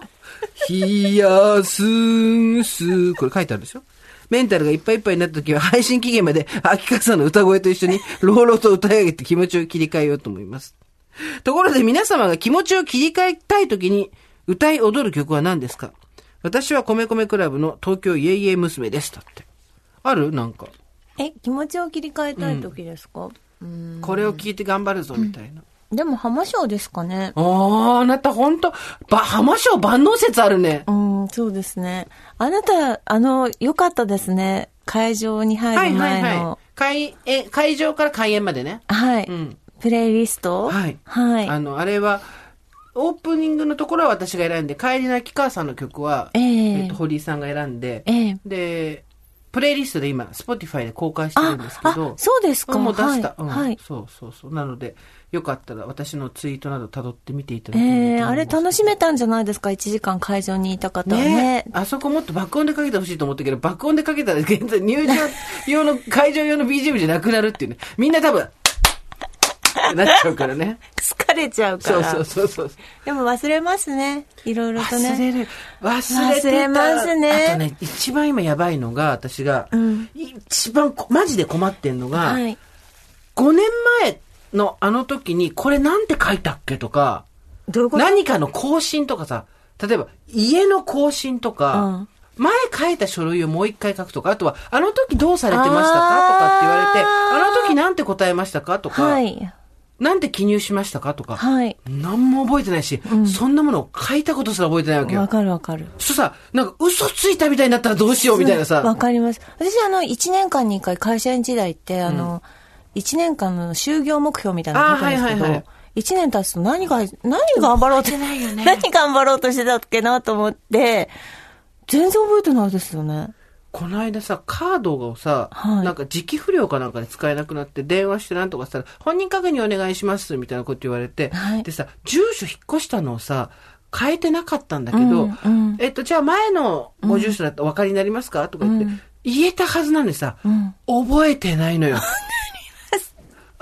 冷やすんす。これ書いてあるでしょ？メンタルがいっぱいいっぱいになった時は配信期限まで秋川さんの歌声と一緒に朗々と歌い上げて気持ちを切り替えようと思います。ところで皆様が気持ちを切り替えたい時に歌い踊る曲は何ですか？私は米米クラブの東京イエイエイ娘です。だって。ある？なんか。
え、気持ちを切り替えたい時ですか、うん、
これを聞いて頑張るぞ、みたいな。
でも浜章ですかね。
ああ、あなたほんと、ば、浜章万能説あるね。
うん、そうですね。あなた、あの、良かったですね。会場に入る
はいはい
前の。
はい。会、え、会場から開演までね。
はい。
うん
プレイリスト？
はい。
はい。
あの、あれは、オープニングのところは私が選んで、帰りの秋川さんの曲は、
ええ
っと、堀井さんが選んで、
ええ
で、プレイリストで今、Spotify で公開してるんですけど、
あそうですか
もう出した。うん
はいはい
そうそうそう。なので、よかったら私のツイートなど辿ってみていただけ
ええあれ楽しめたんじゃないですか ?1 時間会場にいた方はね。
ねあそこもっと爆音でかけてほしいと思ったけど、爆音でかけたら現在入場用の、会場用の BGM じゃなくなるっていうね。みんな多分、なっちゃうからね。
疲れちゃうか
そう
ら。
そうそうそう。
でも忘れますね。いろいろとね。
忘れる。忘れ。
忘れますね
あとね、一番今やばいのが、私が、
うん
一番こマジで困ってんのが、
はい。
5年前のあの時に、これなんて書いたっけとか、
どういうこと？
何かの更新とかさ、例えば家の更新とか、
うん
前書いた書類をもう一回書くとか、あとは、あの時どうされてましたかとかって言われて、
あ
の時なんて答えましたかとか、
はい。
なんて記入しましたかとか、
はい。
何も覚えてないし、そんなものを書いたことすら覚えてないわけよ
わ。かるわかる。
そうさ、なんか嘘ついたみたいになったらどうしようみたいな
わ
さ。
かります。私、あの、1年間に1回会社員時代って、あの、1年間の就業目標みたいなの書くんですけど、
あーはいはいはい。
1年経つと何が、何頑張ろうと、何頑張ろうとしてたっけなと思って、全然覚えてないですよね。
この間さ、カードをさ、
はい。
なんか時期不良かなんかで使えなくなって電話してなんとかしたら、本人確認お願いしますみたいなこと言われて、
はい。
でさ、住所引っ越したのをさ、変えてなかったんだけど、
うんうん。
えっと、じゃあ前のご住所だったらお分かりになりますか？とか言って、
うん。
言えたはずなのにさ、
ん。
覚えてないのよ。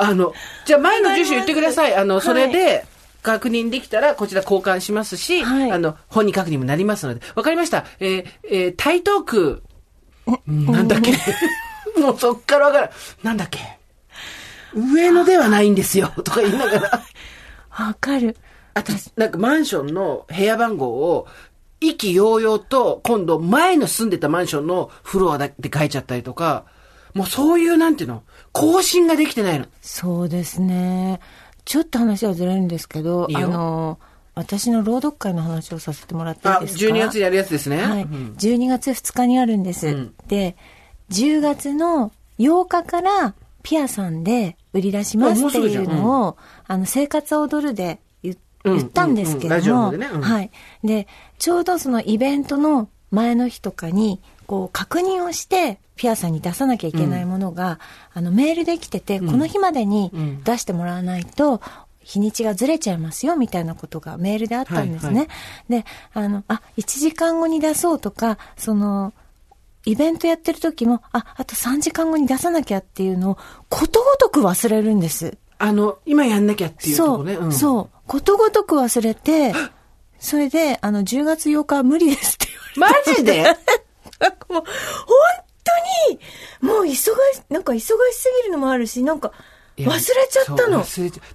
あの、じゃあ前の住所言ってください。あの、それで、確認できたら、こちら交換しますし、
はい
あの、本人確認もなりますので。わかりました。えーえー台東区、うんなんだっけ？もうそっからわからん。なんだっけ？上野ではないんですよ。とか言いながら。
わかる。
あと、なんかマンションの部屋番号を意気揚々と、今度前の住んでたマンションのフロアで書いちゃったりとか、もうそういうなんていうの、更新ができてないの。
そうですね。ちょっと話はずれるんですけど、
いいよ
あの、私の朗読会の話をさせてもらっていい
あ、
ですか
？12月にやるやつですね。
はい。
うん
12月2日にあるんです。
ん
で、10月の8日からピアさんで売り出しますっていうのを、あの、生活を踊るで言ったんですけ
うんうんラジ
ども、
オのでねうん
はい。で、ちょうどそのイベントの前の日とかに、こう、確認をして、ピアさんに出さなきゃいけないものが、あの、メールで来てて、この日までに
ん
出してもらわないと、日にちがずれちゃいますよ、みたいなことがメールであったんですね。
はい
で、あの、あ、1時間後に出そうとか、その、イベントやってる時も、あ、あと3時間後に出さなきゃっていうのを、ことごとく忘れるんです。
あの、今やんなきゃっていうと
そう、
こね。ん
そう。ことごとく忘れて、それで、あの、10月8日は無理ですって言われて。
マジで？
もう、本当に、もう忙し、なんか忙しすぎるのもあるし、なんか、忘れちゃったの。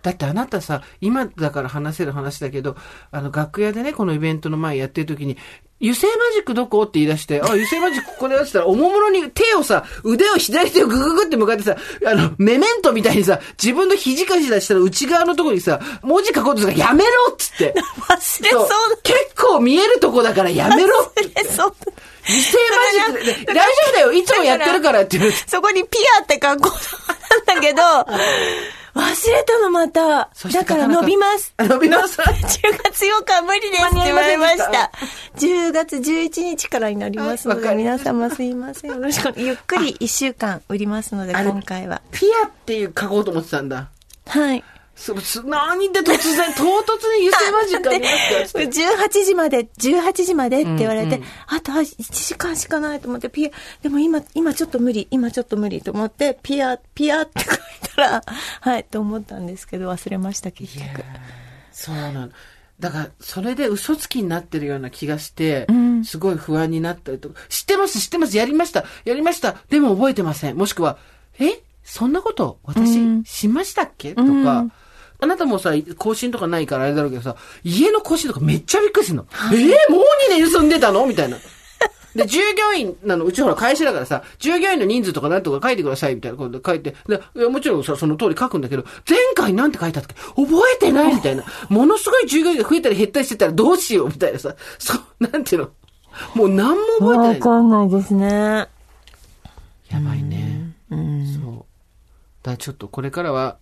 だってあなたさ、今だから話せる話だけど、あの、楽屋でね、このイベントの前やってる時に、油性マジックどこ？って言い出して、あ、油性マジックここでやってたら、おもむろに手をさ、腕を左手をグググって向かってさ、あの、メメントみたいにさ、自分の肘かし出したら内側のところにさ、文字書こうとするからやめろっつって。
忘れそう
結構見えるとこだからやめろって。
忘れそう。
油性マジックで、大丈夫だよいつもやってるからって言う。
そこにピアって格好なんだけど、忘れたのまた。だから伸びます。
あ 伸びます
10月8日は無理ですって言われました。10月11日からになりますので、皆様すいません。よろしく。ゆっくり1週間売りますので、今回は。
ピアっていう書こうと思ってたんだ。
はい。
何で突然、唐突に油性マジックになって
18時まで、18時までって言われて、
うん。うん
あとは1時間しかないと思って、ピア、でも今、今ちょっと無理、今ちょっと無理と思って、ピア、ピアって書いたら、はい、と思ったんですけど、忘れました、結局。
そうなの。だから、それで嘘つきになってるような気がして、
ん。
すごい不安になったりとか、知ってます、知ってます、やりました、やりました、でも覚えてません。もしくは、え？そんなこと私、
うん。
しましたっけ？とか、
うん
あなたもさ、更新とかないからあれだろうけどさ、家の更新とかめっちゃびっくりするの。えー、もう2年住んでたの？みたいな。で、従業員なの、うちほら会社だからさ、従業員の人数とかなんとか書いてくださいみたいなことで書いて、でもちろんさ、その通り書くんだけど、前回なんて書いたっけ？覚えてないみたいな。ものすごい従業員が増えたり減ったりしてたらどうしようみたいなさ、そう、なんていうの？もう何も覚えてないの。
かんないですね。
やばいね。
うん。
そう。だちょっとこれからは、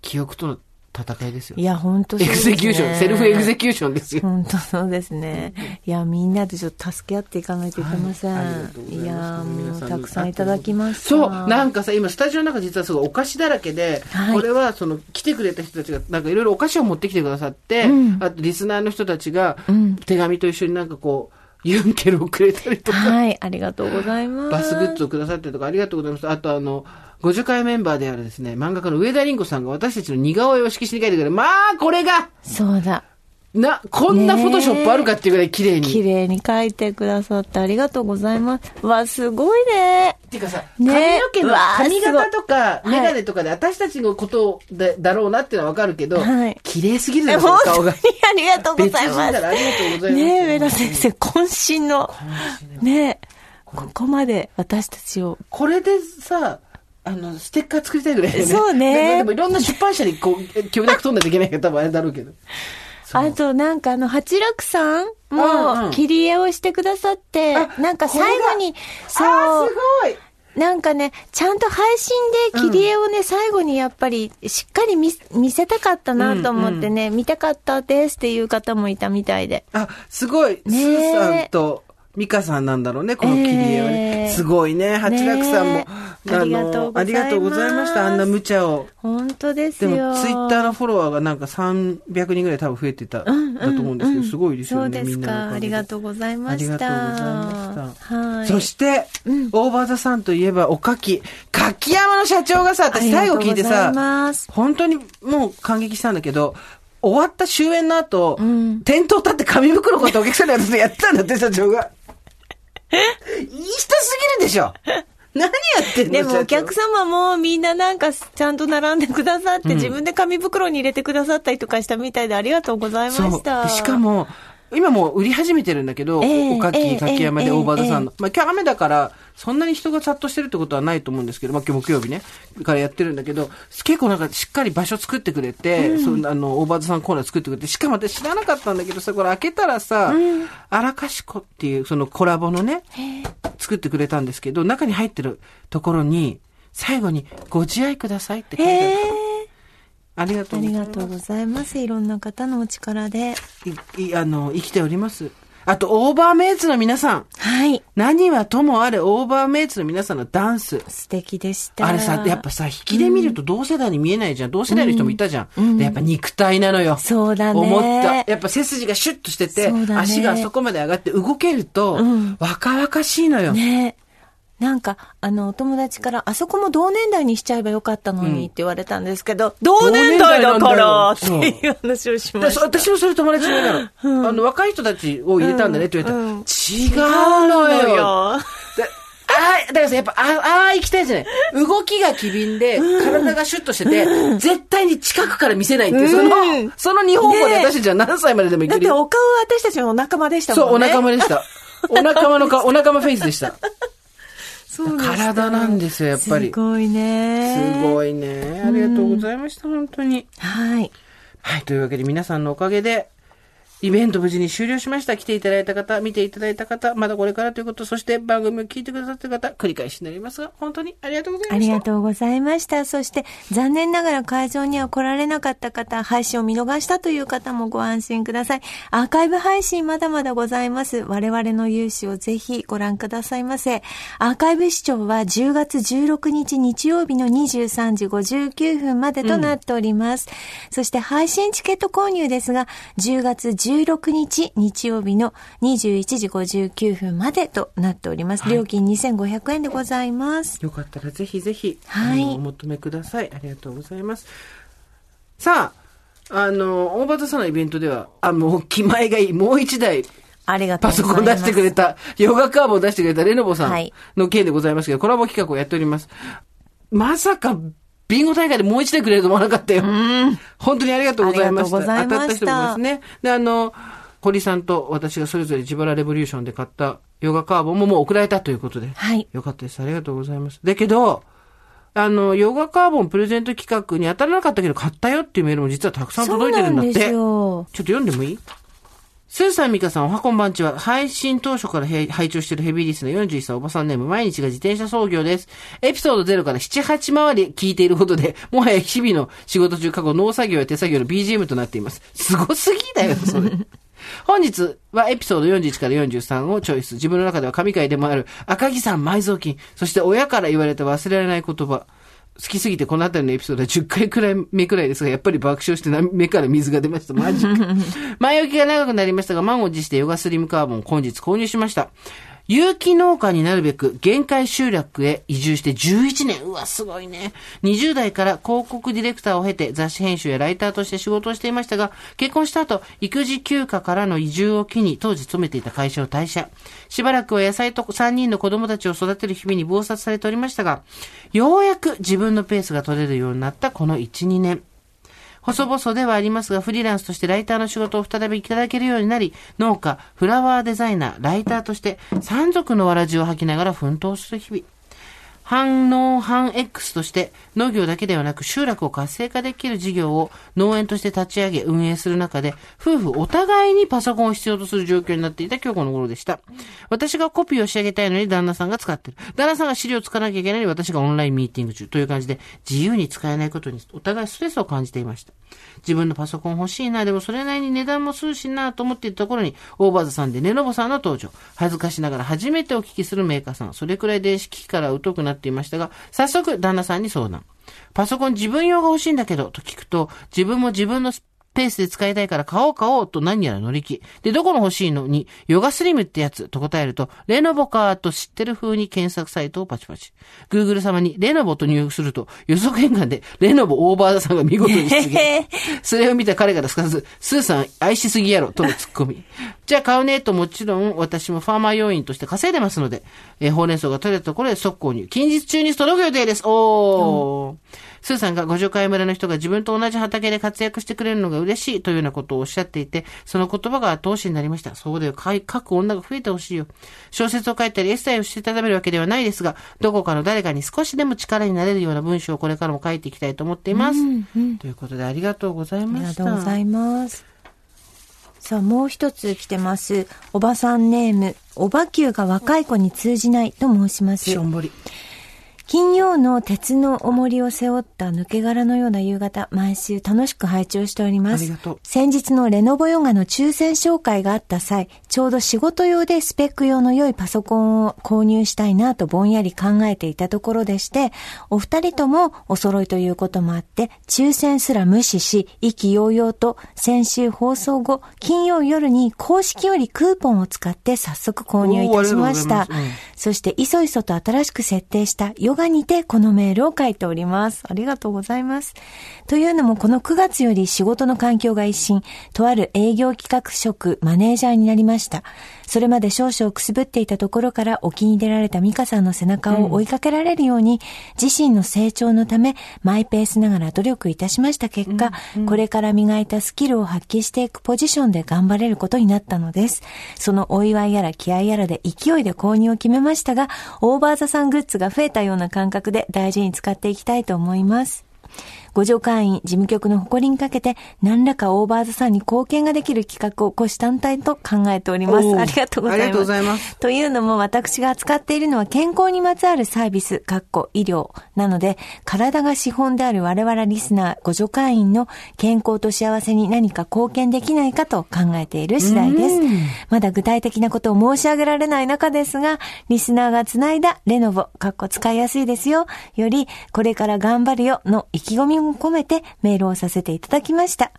記憶との戦いですよ
い。や、本当
execution、self execution ですよ。
本当そうですね。いや、みんなでちょっと助け合っていかないといけません。
はいい
いや、もうたくさんいただきました。
そう、なんかさ、今スタジオの中実はすごいお菓子だらけで、
はい
これはその来てくれた人たちがなんかいろいろお菓子を持ってきてくださって、
うん
あとリスナーの人たちが
うん
手紙と一緒になんかこう、ユンケルをくれたりとか、
はい、ありがとうございます。
バスグッズをくださってとかありがとうございます。あとあの、50回メンバーであるですね、漫画家の上田凛子さんが私たちの似顔絵を色紙に書いてくれる。まあ、これが、
そうだ。
な、こんなフォトショップあるかっていうぐらい綺麗に。
綺麗に書いてくださってありがとうございます。わ、すごいね。
っていうかさ、
ね
髪の毛の髪型とか、メガネとかで私たちのことだだろうなっていうのはわかるけど、
はい
綺麗すぎる
え
の、その顔が
本当に。ありがとうございます。
ありがとうございます。
ねえ、上田先生、渾身の、ねえ、ここまで私たちを、
これでさ、あの、ステッカー作りたいぐらいだよね。
そうね
ででもいろんな出版社にこう、協力取んないといけないから多分あれだろうけど。
あとなんかあの、八楽さん
うんうん。
も切り絵をしてくださって、
あ
なんか最後に、
あ
そう。
ー、すごい。
なんかね、ちゃんと配信で切り絵をね、最後にやっぱりしっかり見見せたかったなと思ってね、見たかったですっていう方もいたみたいで。
あ、すごい。ス
ねえ
ーさんと、ミカさんなんだろうね、この切り絵はね。
ええ
すごいね。八楽さんも、
ありがとうございます
ありがとうございました。あんな無茶を。
本当です
で
よ。
も、ツイッターのフォロワーがなんか300人ぐらい多分増えてた、だと思うんですけど、すごいですよね、
そうですか。ありがとうございました。
ありがとうございました。
はい。
そして、オーバーザさんといえば、おかき。柿山の社長がさ、私最後聞いてさ本当にもう感激したんだけど、終わった終演の後、
ん
店頭立って紙袋買ってお客さんに渡してやってたんだって、社長が。いい人すぎるでしょ何やってんの
でもお客
さ
様もみんななんかちゃんと並んでくださって、自分で紙袋に入れてくださったりとかしたみたいでありがとうございま。した。
でしかも、今もう売り始めてるんだけど、
ええ
おかき、
ええ
かき山で
ええ
大場田さんの。
え
まあ今日雨だから、そんなに人が殺到してるってことはないと思うんですけど、まあ今日木曜日ね、からやってるんだけど、結構なんかしっかり場所作ってくれて、そんなあの、大場田さんコーナー作ってくれて、しかも私知らなかったんだけどさ、これ開けたらさ、荒かしこっていうそのコラボのね、作ってくれたんですけど、中に入ってるところに、最後にご自愛くださいって書いてある。ありがと
あ
うございます。
りがとうございます。いろんな方のお力で。
いいあの、生きております。あと、オーバーメイツの皆さん。
はい。
何はともあれ、オーバーメイツの皆さんのダンス。
素敵でした。
あれさ、やっぱさ、引きで見ると同世代に見えないじゃん。同世代の人もいたじゃん。でやっぱ肉体なのよ。
そうだね
思った。やっぱ背筋がシュッとしてて、
ね
足があそこまで上がって動けると、若々しいのよ。
ねなんか、あの、お友達から、あそこも同年代にしちゃえばよかったのにって言われたんですけど、同年代だからっていう話をしました。
私もそれ友達に言うの。あの、若い人たちを入れたんだねって言われたら、
うんうん
違うのよ。だああ、だからさ、やっぱ、ああ、行きたいじゃない。動きが機敏で、体がシュッとしてて、絶対に近くから見せないっていう、その、その日本語で私たちは何歳まででもい
だって。お顔は私たちのお仲間でしたもんね。
そう、お仲間でした。お仲間の顔、お仲間フェイスでした。体なんですよ、やっぱり。
すごいね。
すごいね。ありがとうございました、本当に。
はい。
はい、というわけで皆さんのおかげで、イベント無事に終了しました。来ていただいた方、見ていただいた方、まだこれからということ、そして番組を聞いてくださっている方、繰り返しになりますが、本当にありがとうございました。
ありがとうございました。そして、残念ながら会場には来られなかった方、配信を見逃したという方もご安心ください。アーカイブ配信まだまだございます。我々の勇姿をぜひご覧くださいませ。アーカイブ視聴は10月16日日曜日の23時59分までとなっております。そして配信チケット購入ですが、10月16日日曜日の21時59分までとなっております。料金2500円でございます。
よかったらぜひぜひ、
はい
お求めください。ありがとうございます。さあ、あの、大場さんのイベントでは、あ、もう気前がいい。もう一台、
ありがとう
パ
ございます。
ソコン出してくれた、ヨガカーボを出してくれたレノボさん
はい
の件でございますけど、コラボ企画をやっております。まさか、ビンゴ大会でもう一台くれると思わなかったよ。本当にありがとうございました。
した
当たった人もいますね。で、あの、堀さんと私がそれぞれ自腹レボリューションで買ったヨガカーボももう送られたということで。
はい。
よかったです。ありがとうございます。だけど、あの、ヨガカーボンプレゼント企画に当たらなかったけど買ったよっていうメールも実はたくさん
そう
届いてるんだって。
なんです
ちょっ
よ。
と読んでもいい？スーさん、ミカさん、おはこんばんちは。配信当初からへ拝聴しているヘビーリスナー41歳おばさんネーム、毎日が自転車操業です。エピソード0から7、8回り聞いていることで、もはや日々の仕事中過去農作業や手作業の BGM となっています。すごすぎだよ、それ。本日はエピソード41から43をチョイス。自分の中では神回でもある赤木さん埋蔵金。そして親から言われた忘れられない言葉。好きすぎてこの辺りのエピソードは10回くらい目くらいですが、やっぱり爆笑してな目から水が出ました。マジか。前置きが長くなりましたが、満を持してヨガスリムカーボンを本日購入しました。有機農家になるべく限界集落へ移住して11年。うわ、すごいね。20代から広告ディレクターを経て雑誌編集やライターとして仕事をしていましたが、結婚した後、育児休暇からの移住を機に当時勤めていた会社を退社。しばらくは野菜と3人の子供たちを育てる日々に忙殺されておりましたが、ようやく自分のペースが取れるようになったこの1、2年。細々ではありますが、フリーランスとしてライターの仕事を再びいただけるようになり、農家、フラワーデザイナー、ライターとして、山賊のわらじを履きながら奮闘する日々。反農反 X として農業だけではなく集落を活性化できる事業を農園として立ち上げ運営する中で夫婦お互いにパソコンを必要とする状況になっていた今日この頃でした。私がコピーを仕上げたいのに旦那さんが使ってる。旦那さんが資料を使わなきゃいけないのに私がオンラインミーティング中という感じで自由に使えないことにお互いストレスを感じていました。自分のパソコン欲しいな、でもそれなりに値段もするしなと思っていたところに、オーバーズさんでネノボさんの登場。恥ずかしながら初めてお聞きするメーカーさん。それくらい電子機器から疎くなってっていましたが、早速旦那さんに相談。パソコン自分用が欲しいんだけど、と聞くと、自分も自分のペースで使いたいから買おう買おうと何やら乗り気。で、どこの欲しいのに、ヨガスリムってやつと答えると、レノボかーと知ってる風に検索サイトをパチパチ。Google 様にレノボと入力すると、予測変換でレノボオーバーザさんが見事に出現。それを見た彼からすかさず、スーさん愛しすぎやろ、とのツッコミ。じゃあ買うねともちろん私もファーマー要員として稼いでますので、えーほうれん草が取れたところで速攻入。近日中に届く予定です。おー。スーさんが五条会村の人が自分と同じ畑で活躍してくれるのが嬉しいというようなことをおっしゃっていて、その言葉が後押しになりました。そうだよ。書く女が増えてほしいよ。小説を書いたりエッセイをしてためるわけではないですが、どこかの誰かに少しでも力になれるような文章をこれからも書いていきたいと思っています。ということでありがとうござい
ありが
ました。
とうございます。さあ、もう一つ来てます。おばさんネーム、おばきゅうが若い子に通じないと申します
しょ。んぼり。
金曜の鉄の重りを背負った抜け殻のような夕方、毎週楽しく拝聴しております。
ありがとう
先日のレノボヨガの抽選紹介があった際、ちょうど仕事用でスペック用の良いパソコンを購入したいなとぼんやり考えていたところでして、お二人ともお揃いということもあって、抽選すら無視し、意気揚々と先週放送後、金曜夜に公式よりクーポンを使って早速購入いたしました
うん。
そして、いそいそと新しく設定したヨガにてこのメールを書いております。ありがとうございます。というのも、この9月より仕事の環境が一新、とある営業企画職マネージャーになりました。それまで少々くすぶっていたところから沖に出られたミカさんの背中を追いかけられるように、自身の成長のため、マイペースながら努力いたしました結果、これから磨いたスキルを発揮していくポジションで頑張れることになったのです。そのお祝いやら気合やらで勢いで購入を決めましたが、オーバーザさんグッズが増えたような感覚で大事に使っていきたいと思います。五条会員事務局の誇りにかけて、何らかオーバーザさんに貢献ができる企画を虎視眈々と考えております。ありがとうございます。
ありがとうございます
というのも私が扱っているのは健康にまつわるサービス、かっこ医療なので、体が資本である我々リスナー、ご助会員の健康と幸せに何か貢献できないかと考えている次第です。まだ具体的なことを申し上げられない中ですが、リスナーがつないだレノボ、かっこ使いやすいですよ、より、これから頑張るよの意気込みも込めてメールをさせていただきました。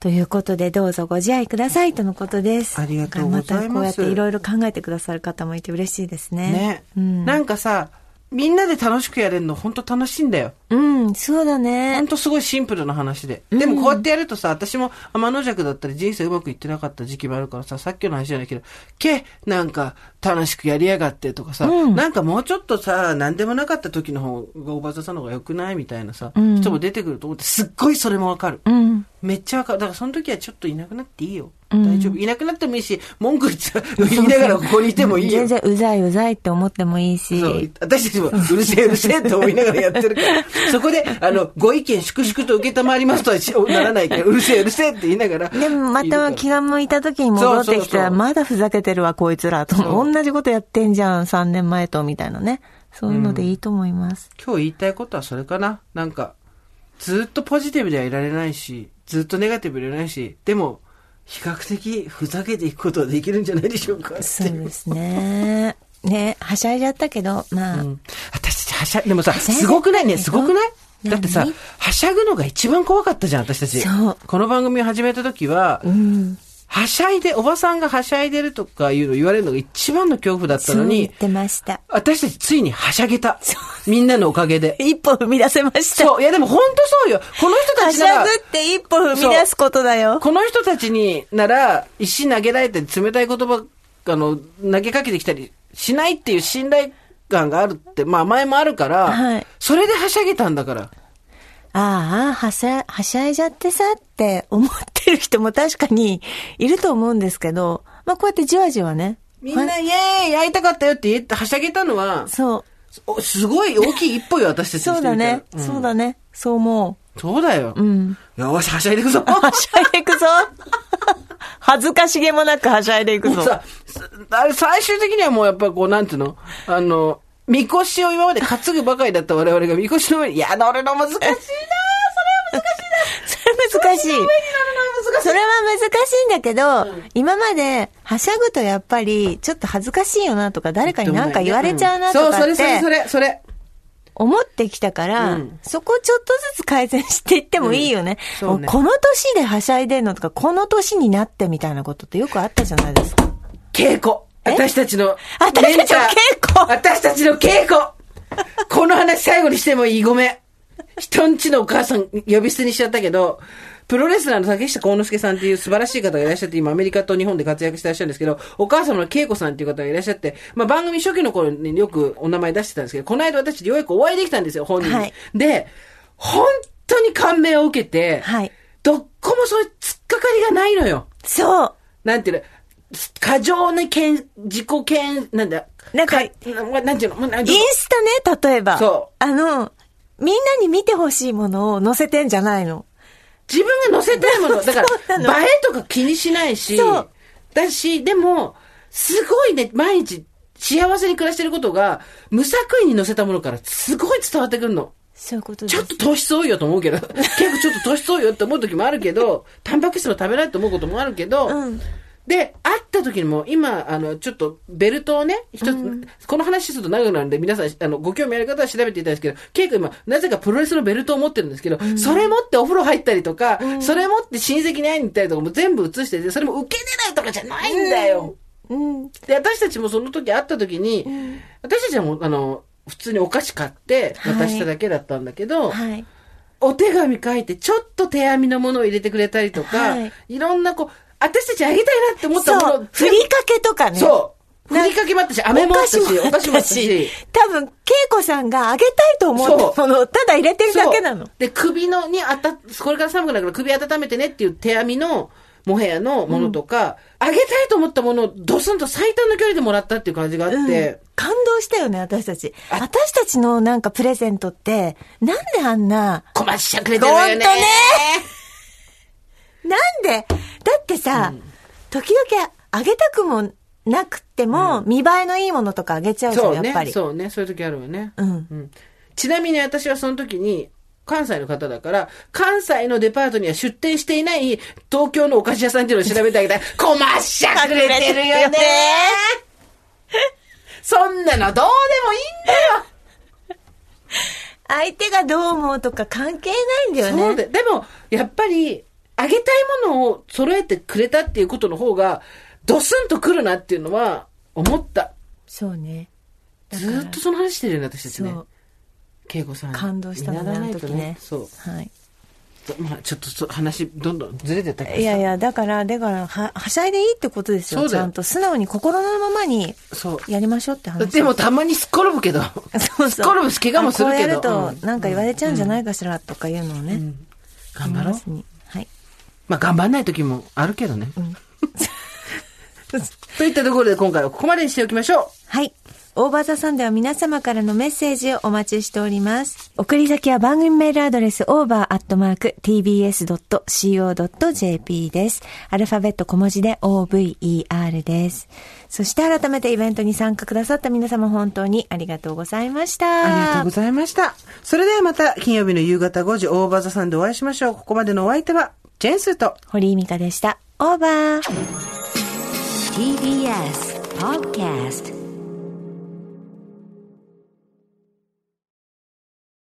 ということで、どうぞご自愛くださいとのことです。
ありがとうございます
またこうやっていろいろ考えてくださる方もいて嬉しいですね。
ね。
うん。
なんかさ、みんなで楽しくやれるの本当楽しいんだよ。
うん、そうだね
本。当すごいシンプルな話で。でもこうやってやるとさ、私も天の弱だったり人生うまくいってなかった時期もあるからさ、さっきの話じゃないけど、け、なんか楽しくやりやがってとかさ、
うん
なんかもうちょっとさ、なんでもなかった時の方がおばざさんの方が良くないみたいなさ、
うん
人も出てくると思って、すっごいそれもわかる。
うん。
めっちゃわかる。だからその時はちょっといなくなっていいよ。
うん
大丈夫。いなくなってもいいし、文句言って言いながらここにいてもいいよ
全。然うざいうざいって思ってもいいし。
そう。私たちも、うるせえうるせえって思いながらやってるから、そこで、あの、ご意見粛々と受けたまりますとはしならないから、うるせえうるせえって言いながら。
でもまた気が向いた時に戻ってきたら、まだふざけてるわ、こいつらと。同じことやってんじゃん、3年前と、みたいなね。そういうのでいいと思います。
今日言いたいことはそれかな。なんか、ずっとポジティブではいられないし、ずっとネガティブでいられないし、でも、比較的ふざけていくことはできるんじゃないでしょうか。
そうですね。ね、はしゃいじゃったけど、まあ、
うん。私たちはしゃ、でもさ、すごくないね、すごくない？だってさ
何、
はしゃぐのが一番怖かったじゃん、私たち。
そう。
この番組を始めた時は、
うん。
はしゃいで、おばさんがはしゃいでるとかいうの言われるのが一番の恐怖だったのに
そう言っ、てました。
私たちついにはしゃげた。みんなのおかげで。
一歩踏み出せました。
そう、いやでも本当そうよ。この人たちなら
はしゃぐ、って一歩踏み出すことだよ。
この人たちになら、石投げられて冷たい言葉、あの、投げかけてきたりしないっていう信頼感があるって、まあ前もあるから、
はい
それではしゃげたんだから。
ああ、はしゃ、はしゃいじゃってさって思ってる人も確かにいると思うんですけど、まあこうやってじわじわね。
みんな、
は
イエーイ会いたかったよって言って、はしゃげたのは、
そう。
おすごい大きい一歩よ、私たち
そうだね。
うん
そうだね。そう思
そうだよ。
う。うん。
よし、はしゃいでいくぞ。
はしゃいでいくぞ。恥ずかしげもなくはしゃいでいくぞ。
さ、最終的にはもうやっぱこう、なんていうの？あの、みこしを今まで担ぐばかりだった我々がみこしの上に、いや、乗るの難しいなそれは
それ難しい。それは難しいんだけど、今まで、はしゃぐとやっぱり、ちょっと恥ずかしいよなとか、誰かに何か言われちゃうなと
そう、
かっ
それそれそ
て、
れ、それ。
思ってきたから、
うん
そこちょっとずつ改善していってもいいよね。
うんそうね
この年ではしゃいでんのとか、この年になってみたいなことってよくあったじゃないですか。
稽古。私たちの。
私たちの稽古？
私たちの稽古この話最後にしてもいいごめん。人んちのお母さん呼び捨てにしちゃったけど、プロレスラーの竹下幸之助さんっていう素晴らしい方がいらっしゃって、今アメリカと日本で活躍してらっしゃるんですけど、お母様の恵子さんっていう方がいらっしゃって、まあ番組初期の頃によくお名前出してたんですけど、この間私ようやくお会いできたんですよ、本人に。
はい
で、本当に感銘を受けて、
はい。
どっこもそういう突っかかりがないのよ。
そう。
なんていうの、過剰な権、自己権、なんだ、
なんか
ななんていうの、
インスタね、例えば。
そう
あの、みんなに見てほしいものを載せてんじゃないの。
自分が載せたいもの、だから、映えとか気にしないしだし、でも、すごいね、毎日幸せに暮らしてることが、無作為に載せたものからすごい伝わってくるの。
そういうこと。
ちょっと糖質多いよと思うけど、結構ちょっと糖質多いよって思う時もあるけど、タンパク質も食べないと思うこともあるけど、
うん
で、会った時にも、今、あの、ちょっと、ベルトをね、一つ、この話すると長くなるんで、皆さん、あの、ご興味ある方は調べていただいんですけど、ケイ君今、なぜかプロレスのベルトを持ってるんですけど、それ持ってお風呂入ったりとか、それ持って親戚に会いに行ったりとかも全部映してて、それも受け出ないとかじゃないんだよ。
うん。
で、私たちもその時会った時に、私たちはもう、あの、普通にお菓子買って渡しただけだったんだけど、
はい。
お手紙書いて、ちょっと手編みのものを入れてくれたりとか、
はい。
い、ろんなこう、私たちあげたいなって思ったもの。
ふりかけとかね。
そう。ふりかけもあったし、飴もあったし、お菓子もあったし。
多分、恵子さんがあげたいと思ったものをただ入れてるだけなの。
で、首のにあた、これから寒くなるから首温めてねっていう手編みのモヘアのものとか、あげたいと思ったものをドスンと最短の距離でもらったっていう感じがあって、
うん感動したよね、私たち。私たちのなんかプレゼントって、なんであんな、
こましちゃくれてるわよね。
ほんとねなんでだってさ、時々あげたくもなくても、見栄えのいいものとかあげちゃうじゃん。やっぱり。
そうね。そういう時あるわね。
うん
うんちなみに私はその時に、関西の方だから、関西のデパートには出店していない東京のお菓子屋さんっていうのを調べてあげたい。こましゃくれてるよね。そんなのどうでもいいんだよ。
相手がどう思うとか関係ないんだよね。
そうで、でも、やっぱり、あげたいものを揃えてくれたっていうことの方が、ドスンとくるなっていうのは、思った。
そうね。
ずーっとその話してるよね、私たちね。恵子さん。
感動したのね、時ね。
そう。
はい。
まあ、ちょっとそ話、どんどんずれてったけどさ
いやいや、だから、だから、は、はしゃいでいいってことです
よ。
ちゃんと素直に心のままに
そう。
やりましょうって話。
でもたまにすっ転ぶけど。
そうそう。
すっ転ぶし怪我もするけど。
あこうやると、
うん
なんか言われちゃうんじゃないかしらとかいうのをね。
頑張ろう
思いますにはい。
まあ、頑張んない時もあるけどね。といったところで今回はここまでにしておきましょう。
はい。オーバーザさんでは皆様からのメッセージをお待ちしております。送り先は番組メールアドレス over.tbs.co.jp です。アルファベット小文字で over です。そして改めてイベントに参加くださった皆様本当にありがとうございました。
ありがとうございました。それではまた金曜日の夕方5時オーバーザさんでお会いしましょう。ここまでのお相手は、ジェンスーと、
堀井美香でした。オーバー
TBS Podcast